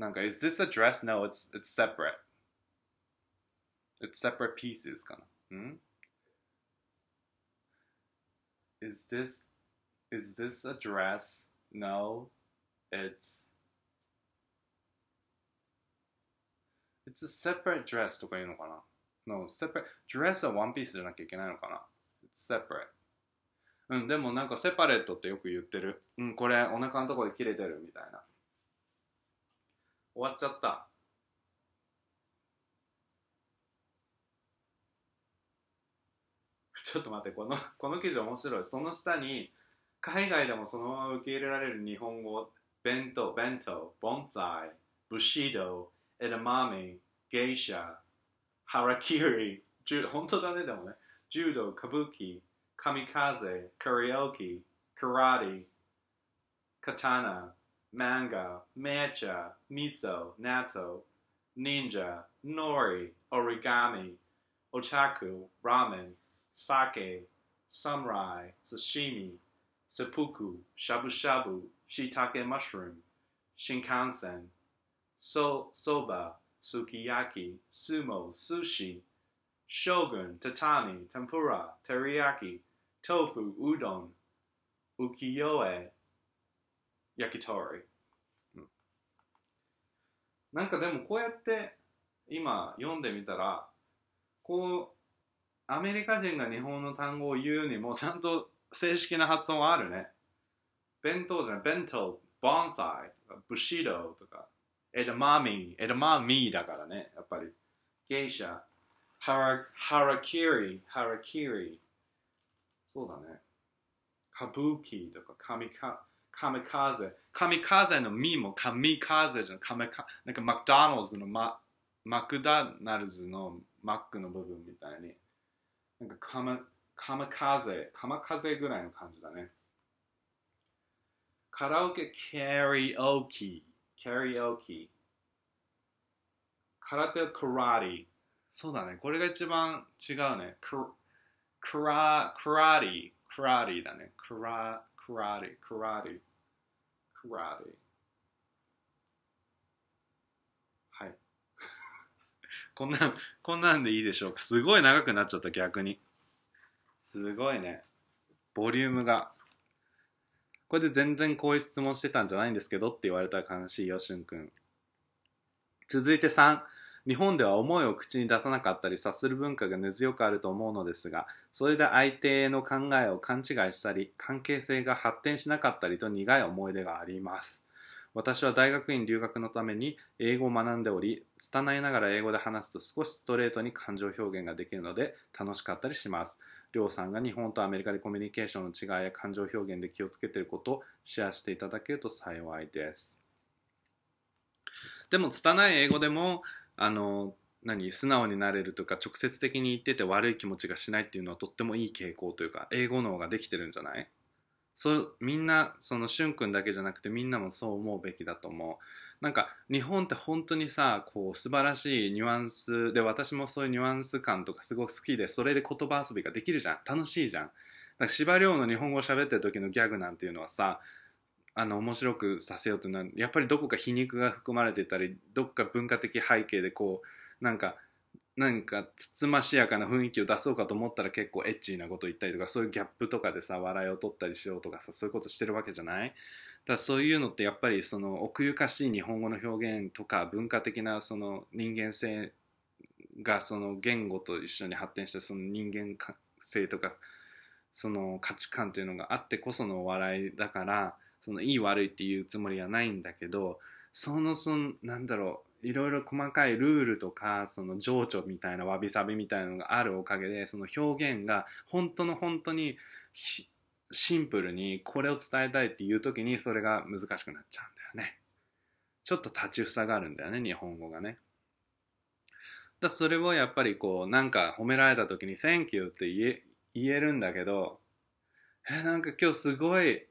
なんか Is this a dress? No, it's, it's separate It's separate pieces かな。ん Is this is this a dress? No, it's It's a separate dress とか言うのかな ?No, separate dress はワンピースじゃなきゃいけないのかな ?It's separate うん、でもなんかセパレットってよく言ってる。うん、これお腹のところで切れてるみたいな。終わっちゃった。ちょっと待って、この、この記事面白い。その下に、海外でもそのまま受け入れられる日本語、弁当、弁当、ボンサイ、ブシド、エダマミ、ゲイシャ、ハラキリ、本当だね、でもね。柔道、歌舞伎、カミカゼ、カラオケ、カラテ、カタナ、マンガ、メチャ、ミソ、ナト、忍者、ノリ、オリガミ、オタク、ラーメン、sake, samurai, sashimi, seppuku, shabu shabu, shiitake mushroom, shinkansen, so, soba, sukiyaki, sumo, sushi, shogun, tatami, tempura, teriyaki, tofu, udon, ukiyo-e, yakitori. なんかでもこうやって今読んでみたらこうアメリカ人が日本の単語を言うにもちゃんと正式な発音はあるね。弁当じゃない、弁当、ボンサイとか、ブシドとか、エダマミ、エダマミだからね、やっぱり。ゲイシャ、ハラ、ハラキリ、ハラキリ。そうだね。カブキとか、カミカカ、ミカゼ。カミカゼのミもカミカゼじゃん。カミカ、なんかマクドナルズのマ、マクダナルズのマックの部分みたいに。なんかカマ、カマカゼ、カマカゼぐらいの感じだね。カラオケ、キャリオキ、キャリオキ。空手、カラティ。そうだね。これが一番違うね。ククラ、クラティ、クラティだね。クラ、クラティ、クラティ、クラティ。はい。こんなん、こんなんでいいでしょうか？すごい長くなっちゃった、逆に。すごいね。ボリュームが。これで全然こういう質問してたんじゃないんですけどって言われたら悲しいよ、しゅんくん。続いて3。日本では思いを口に出さなかったり察する文化が根強くあると思うのですが、それで相手の考えを勘違いしたり、関係性が発展しなかったりと苦い思い出があります。私は大学院留学のために英語を学んでおり、拙いながら英語で話すと少しストレートに感情表現ができるので楽しかったりします。りょうさんが日本とアメリカでコミュニケーションの違いや感情表現で気をつけていることをシェアしていただけると幸いです。でも、拙い英語でも、あの、何素直になれるとか直接的に言ってて悪い気持ちがしないっていうのはとってもいい傾向というか英語脳ができてるんじゃない？そうみんなそのしゅんくんだけじゃなくてみんなもそう思うべきだと思う。なんか日本って本当にさこう素晴らしいニュアンスで私もそういうニュアンス感とかすごく好きでそれで言葉遊びができるじゃん。楽しいじゃん。だか司馬遼の日本語喋ってる時のギャグなんていうのはさあの面白くさせようとなるやっぱりどこか皮肉が含まれてたりどっか文化的背景でこうなんかなんかつつましやかな雰囲気を出そうかと思ったら結構エッチなこと言ったりとかそういうギャップとかでさ笑いを取ったりしようとかさそういうことしてるわけじゃない。だからそういうのってやっぱりその奥ゆかしい日本語の表現とか文化的なその人間性がその言語と一緒に発展したその人間性とかその価値観というのがあってこそのお笑いだからそのいい悪いっていうつもりはないんだけどそのそのなんだろういろいろ細かいルールとかその情緒みたいなわびさびみたいなのがあるおかげでその表現が本当の本当にシンプルにこれを伝えたいっていう時にそれが難しくなっちゃうんだよね。ちょっと立ちふさがるんだよね日本語がね。だそれをやっぱりこうなんか褒められた時に「Thank you」って言え言えるんだけどえなんか今日すごい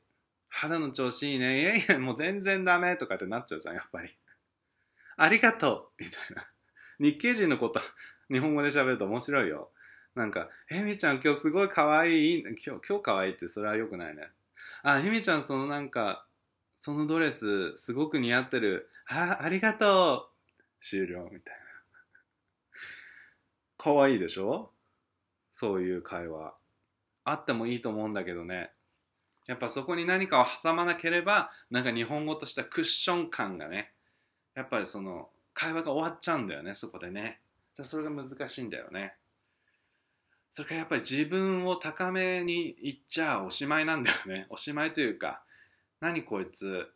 肌の調子いいね。いやいや、もう全然ダメとかってなっちゃうじゃん、やっぱり。ありがとうみたいな。日系人のこと、日本語で喋ると面白いよ。なんか、えみちゃん今日すごい可愛い今日、今日可愛いってそれは良くないね。あ、ひみちゃんそのなんか、そのドレスすごく似合ってる。あ、ありがとう終了みたいな。可愛いでしょ？そういう会話。あってもいいと思うんだけどね。やっぱそこに何かを挟まなければ、なんか日本語としたクッション感がね、やっぱりその会話が終わっちゃうんだよね、そこでね。それが難しいんだよね。それからやっぱり自分を高めにいっちゃおしまいなんだよね。おしまいというか、何こいつ、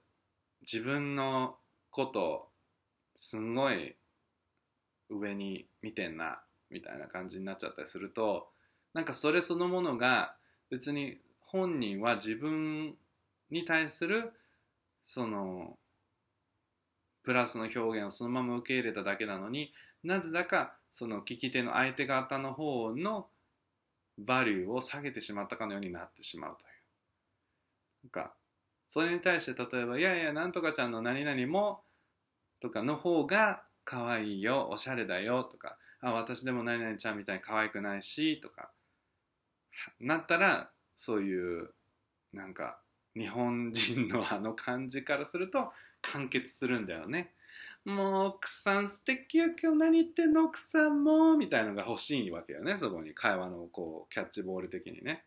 自分のことすんごい上に見てんな、みたいな感じになっちゃったりすると、なんかそれそのものが別に本人は自分に対するそのプラスの表現をそのまま受け入れただけなのになぜだかその聞き手の相手方の方のバリューを下げてしまったかのようになってしまうという。なんかそれに対して例えば「いやいやなんとかちゃんの何々も」とかの方が可愛いよおしゃれだよとか「あ私でも何々ちゃんみたいに可愛くないし」とかなったらそういうなんか日本人のあの感じからすると完結するんだよね。もう奥さん素敵や今日何言ってんの？奥さんもみたいのが欲しいわけよね。そこに会話のこうキャッチボール的にね。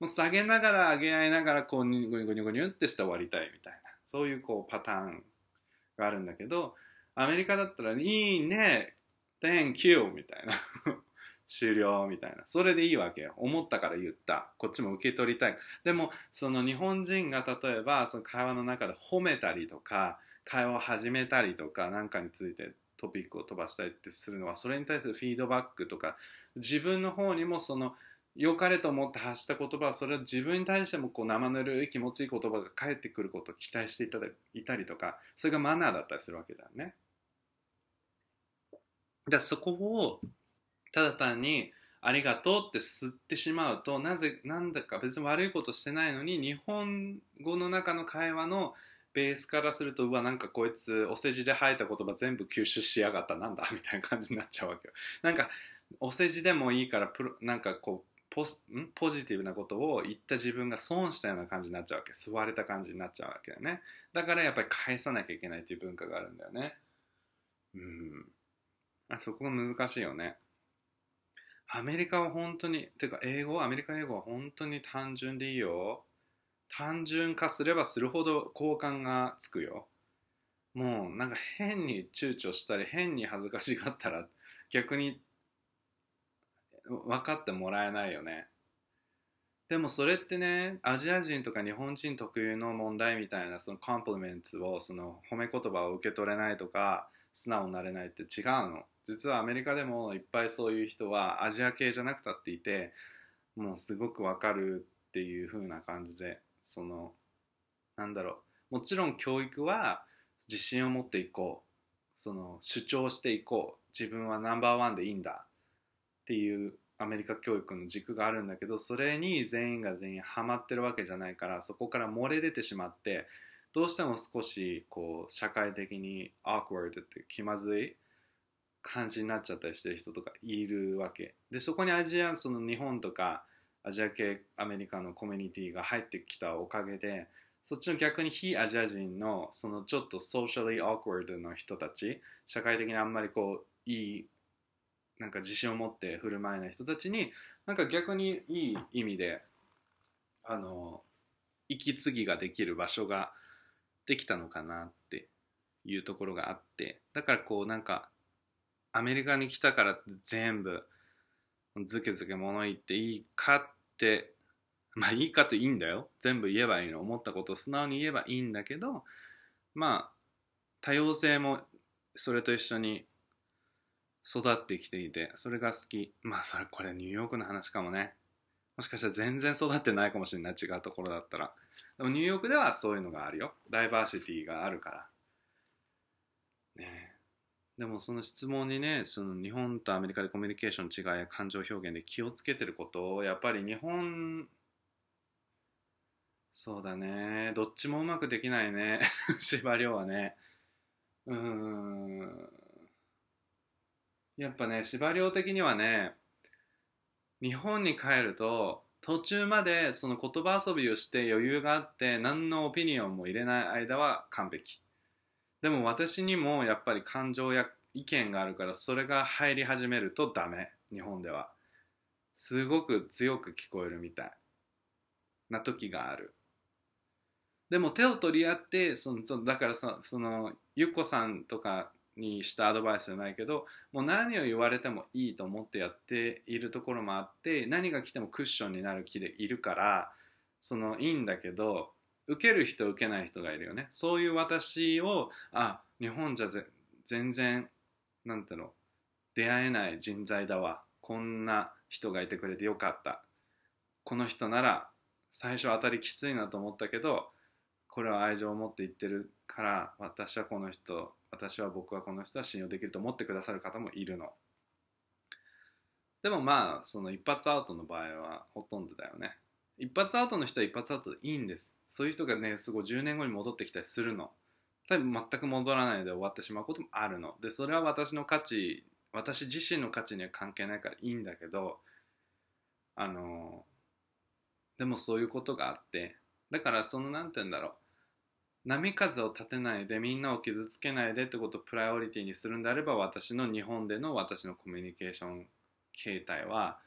もう下げながら上げ合いながらこうニュゴニュニュってして終わりたいみたいな。そういうこうパターンがあるんだけどアメリカだったら「いいね。Thank you」みたいな。終了みたいな。それでいいわけよ。思ったから言った。こっちも受け取りたい。でもその日本人が例えばその会話の中で褒めたりとか会話を始めたりとか何かについてトピックを飛ばしたりってするのはそれに対するフィードバックとか自分の方にもその良かれと思って発した言葉はそれは自分に対してもこう生ぬるい気持ちいい言葉が返ってくることを期待していただいたりとかそれがマナーだったりするわけだよね。だそこをただ単にありがとうって吸ってしまうとなぜなんだか別に悪いことしてないのに日本語の中の会話のベースからするとうわなんかこいつお世辞で吐いた言葉全部吸収しやがった。なんだ みたいな感じになっちゃうわけよ。なんかお世辞でもいいからプロなんかこうポスん？ポジティブなことを言った自分が損したような感じになっちゃうわけ。吸われた感じになっちゃうわけだよね。だからやっぱり返さなきゃいけないという文化があるんだよね。うん。あそこが難しいよね。アメリカは本当に、てか英語、アメリカ英語は本当に単純でいいよ。単純化すればするほど好感がつくよ。もうなんか変に躊躇したり変に恥ずかしがったら逆に分かってもらえないよね。でもそれってね、アジア人とか日本人特有の問題みたいなそのコンプリメントを、その褒め言葉を受け取れないとか、素直になれないって違うの。実はアメリカでもいっぱいそういう人はアジア系じゃなくたっていてもうすごくわかるっていう風な感じでそのなんだろう。もちろん教育は自信を持っていこう。その主張していこう。自分はナンバーワンでいいんだっていうアメリカ教育の軸があるんだけどそれに全員が全員ハマってるわけじゃないからそこから漏れ出てしまってどうしても少しこう社会的に awkward って気まずい感じになっちゃったりしてる人とかいるわけ。でそこにアジアその日本とかアジア系アメリカのコミュニティが入ってきたおかげでそっちの逆に非アジア人のそのちょっとソーシャル y awkward の人たち社会的にあんまりこういいなんか自信を持って振る舞えない人たちになんか逆にいい意味であの息継ぎができる場所ができたのかなっていうところがあって。だからこうなんかアメリカに来たから全部ずけずけ物言っていいかってまあいいかといいんだよ。全部言えばいいの思ったことを素直に言えばいいんだけどまあ多様性もそれと一緒に育ってきていてそれが好き。まあそれこれニューヨークの話かもね。もしかしたら全然育ってないかもしれない違うところだったら。でもニューヨークではそういうのがあるよ。ダイバーシティがあるから。ねでもその質問にねその日本とアメリカでコミュニケーションの違いや感情表現で気をつけてることをやっぱり日本そうだね。どっちもうまくできないね。司馬遼はね。うん。やっぱね司馬遼的にはね日本に帰ると途中までその言葉遊びをして余裕があって何のオピニオンも入れない間は完璧。でも私にもやっぱり感情や意見があるからそれが入り始めるとダメ日本では。すごく強く聞こえるみたいな時がある。でも手を取り合ってそのだからさそのゆっこさんとかにしたアドバイスじゃないけどもう何を言われてもいいと思ってやっているところもあって何が来てもクッションになる気でいるからそのいいんだけど受ける人受けない人がいるよね。そういう私をあ日本じゃ全然なんていうの出会えない人材だわ。こんな人がいてくれてよかった。この人なら最初当たりきついなと思ったけどこれは愛情を持って言ってるから私はこの人私は僕はこの人は信用できると思ってくださる方もいるの。でもまあその一発アウトの場合はほとんどだよね。一発アウトの人は一発アウトでいいんです。そういう人がねすごい10年後に戻ってきたりするの。多分全く戻らないで終わってしまうこともあるの。でそれは私の価値私自身の価値には関係ないからいいんだけどあのでもそういうことがあってだからその何て言うんだろう。波風を立てないでみんなを傷つけないでってことをプライオリティにするんであれば私の日本での私のコミュニケーション形態は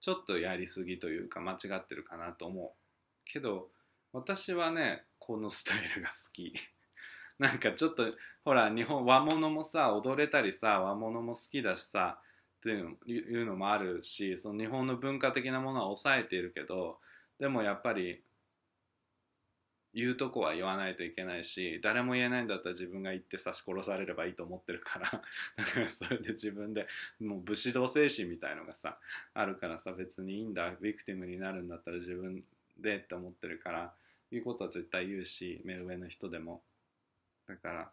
ちょっとやりすぎというか間違ってるかなと思うけど私はねこのスタイルが好き。なんかちょっとほら日本和物もさ踊れたりさ和物も好きだしさというのいうのもあるしその日本の文化的なものは抑えているけどでもやっぱり言うとこは言わないといけないし誰も言えないんだったら自分が言って刺し殺されればいいと思ってるから だからそれで自分でもう武士道精神みたいのがさあるからさ別にいいんだビクティムになるんだったら自分でって思ってるから言うことは絶対言うし目上の人でも。だから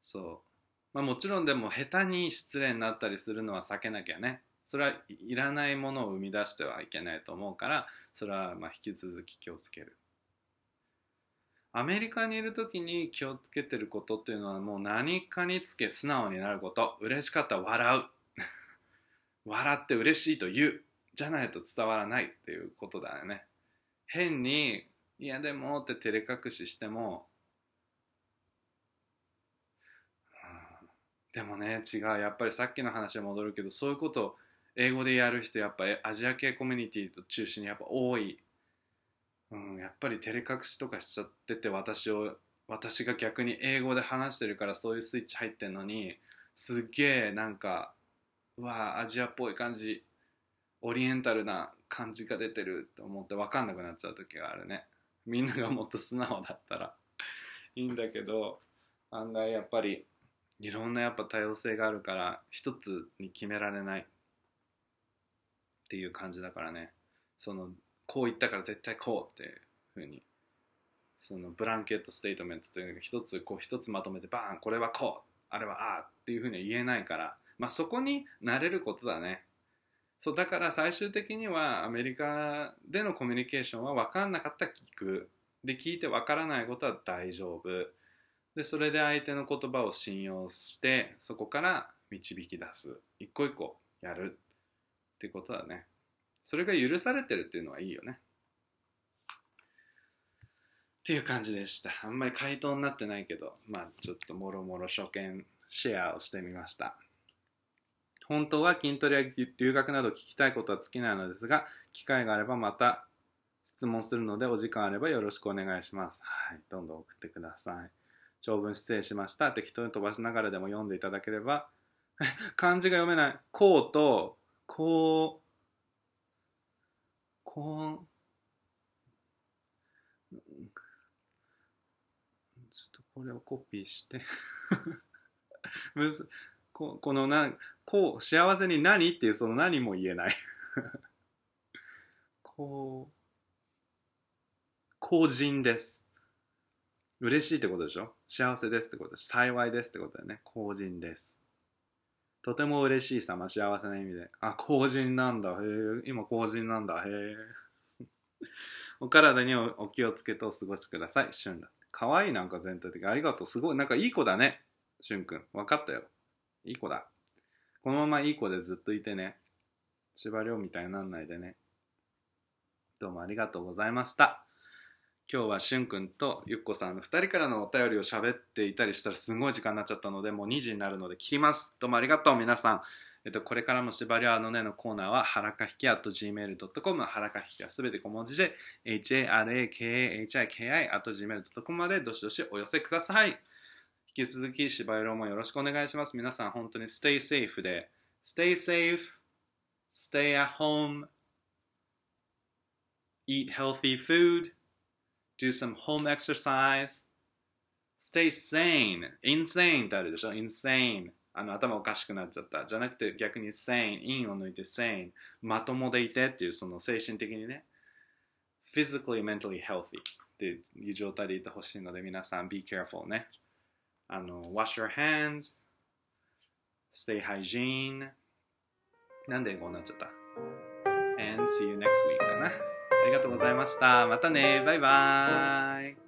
そう。まあもちろんでも下手に失礼になったりするのは避けなきゃね。それはいらないものを生み出してはいけないと思うからそれはまあ引き続き気をつける。アメリカにいる時に気をつけてることっていうのはもう何かにつけ素直になること。嬉しかったら笑う。笑って嬉しいと言う。じゃないと伝わらないっていうことだよね。変にいやでもって照れ隠ししても、でもね違う。やっぱりさっきの話に戻るけどそういうことを英語でやる人やっぱアジア系コミュニティと中心にやっぱ多い。うん、やっぱり照れ隠しとかしちゃってて私を私が逆に英語で話してるからそういうスイッチ入ってんのにすっげえなんかうわアジアっぽい感じオリエンタルな感じが出てると思って分かんなくなっちゃう時があるね。みんながもっと素直だったら。いいんだけど案外やっぱりいろんなやっぱ多様性があるから一つに決められないっていう感じだからね。そのこう言ったから絶対こうっていうふうに。そのブランケットステートメントというのが一つこう一つまとめてバーンこれはこうあれはああっていうふうには言えないから。まあそこに慣れることだね。そうだから最終的にはアメリカでのコミュニケーションは分かんなかったら聞く。で聞いて分からないことは大丈夫。でそれで相手の言葉を信用してそこから導き出す。一個一個やる。っていうことだね。それが許されてるっていうのはいいよね。っていう感じでした。あんまり回答になってないけどまあちょっともろもろ初見シェアをしてみました。本当は筋トレや留学など聞きたいことは尽きないのですが機会があればまた質問するのでお時間あればよろしくお願いします。はいどんどん送ってください。長文失礼しました。適当に飛ばしながらでも読んでいただければ 漢字が読めない。こうとこうこうちょっとこれをコピーして。むずここのなこう幸せに何？っていうその何も言えない こう公人です嬉しいってことでしょ？幸せですってことです幸いですってことだよね公人ですとても嬉しい様、幸せな意味で。あ、公人なんだ。へえ、今公人なんだ。へえ。お体にお気をつけてお過ごしください。しゅんだ。かわいいなんか全体的。ありがとう。すごい。なんかいい子だね。しゅんくん。わかったよ。いい子だ。このままいい子でずっといてね。司馬遼みたいになんないでね。どうもありがとうございました。今日はしゅんくんとゆっこさんの2人からのお便りを喋っていたりしたらすごい時間になっちゃったのでもう2時になるので切ります。どうもありがとう皆さん。えっと、これからも縛りはあのねのコーナーは、はらかひき at gmail.com、はらかひきはすべて小文字で、harakahi at gmail.com までどしどしお寄せください。引き続き、芝居もよろしくお願いします。皆さん本当に stay safe で、stay safe, stay at home, eat healthy food, do some home exercise, stay sane, insane ってあるでしょ insane あの頭おかしくなっちゃったじゃなくて逆に sane in を抜いて sane まともでいてっていうその精神的にね physically mentally healthy っていう状態でいてほしいので皆さん be careful ねあの wash your hands stay hygiene なんでこうなっちゃった and see you next week かなありがとうございましたまたねバイバーイ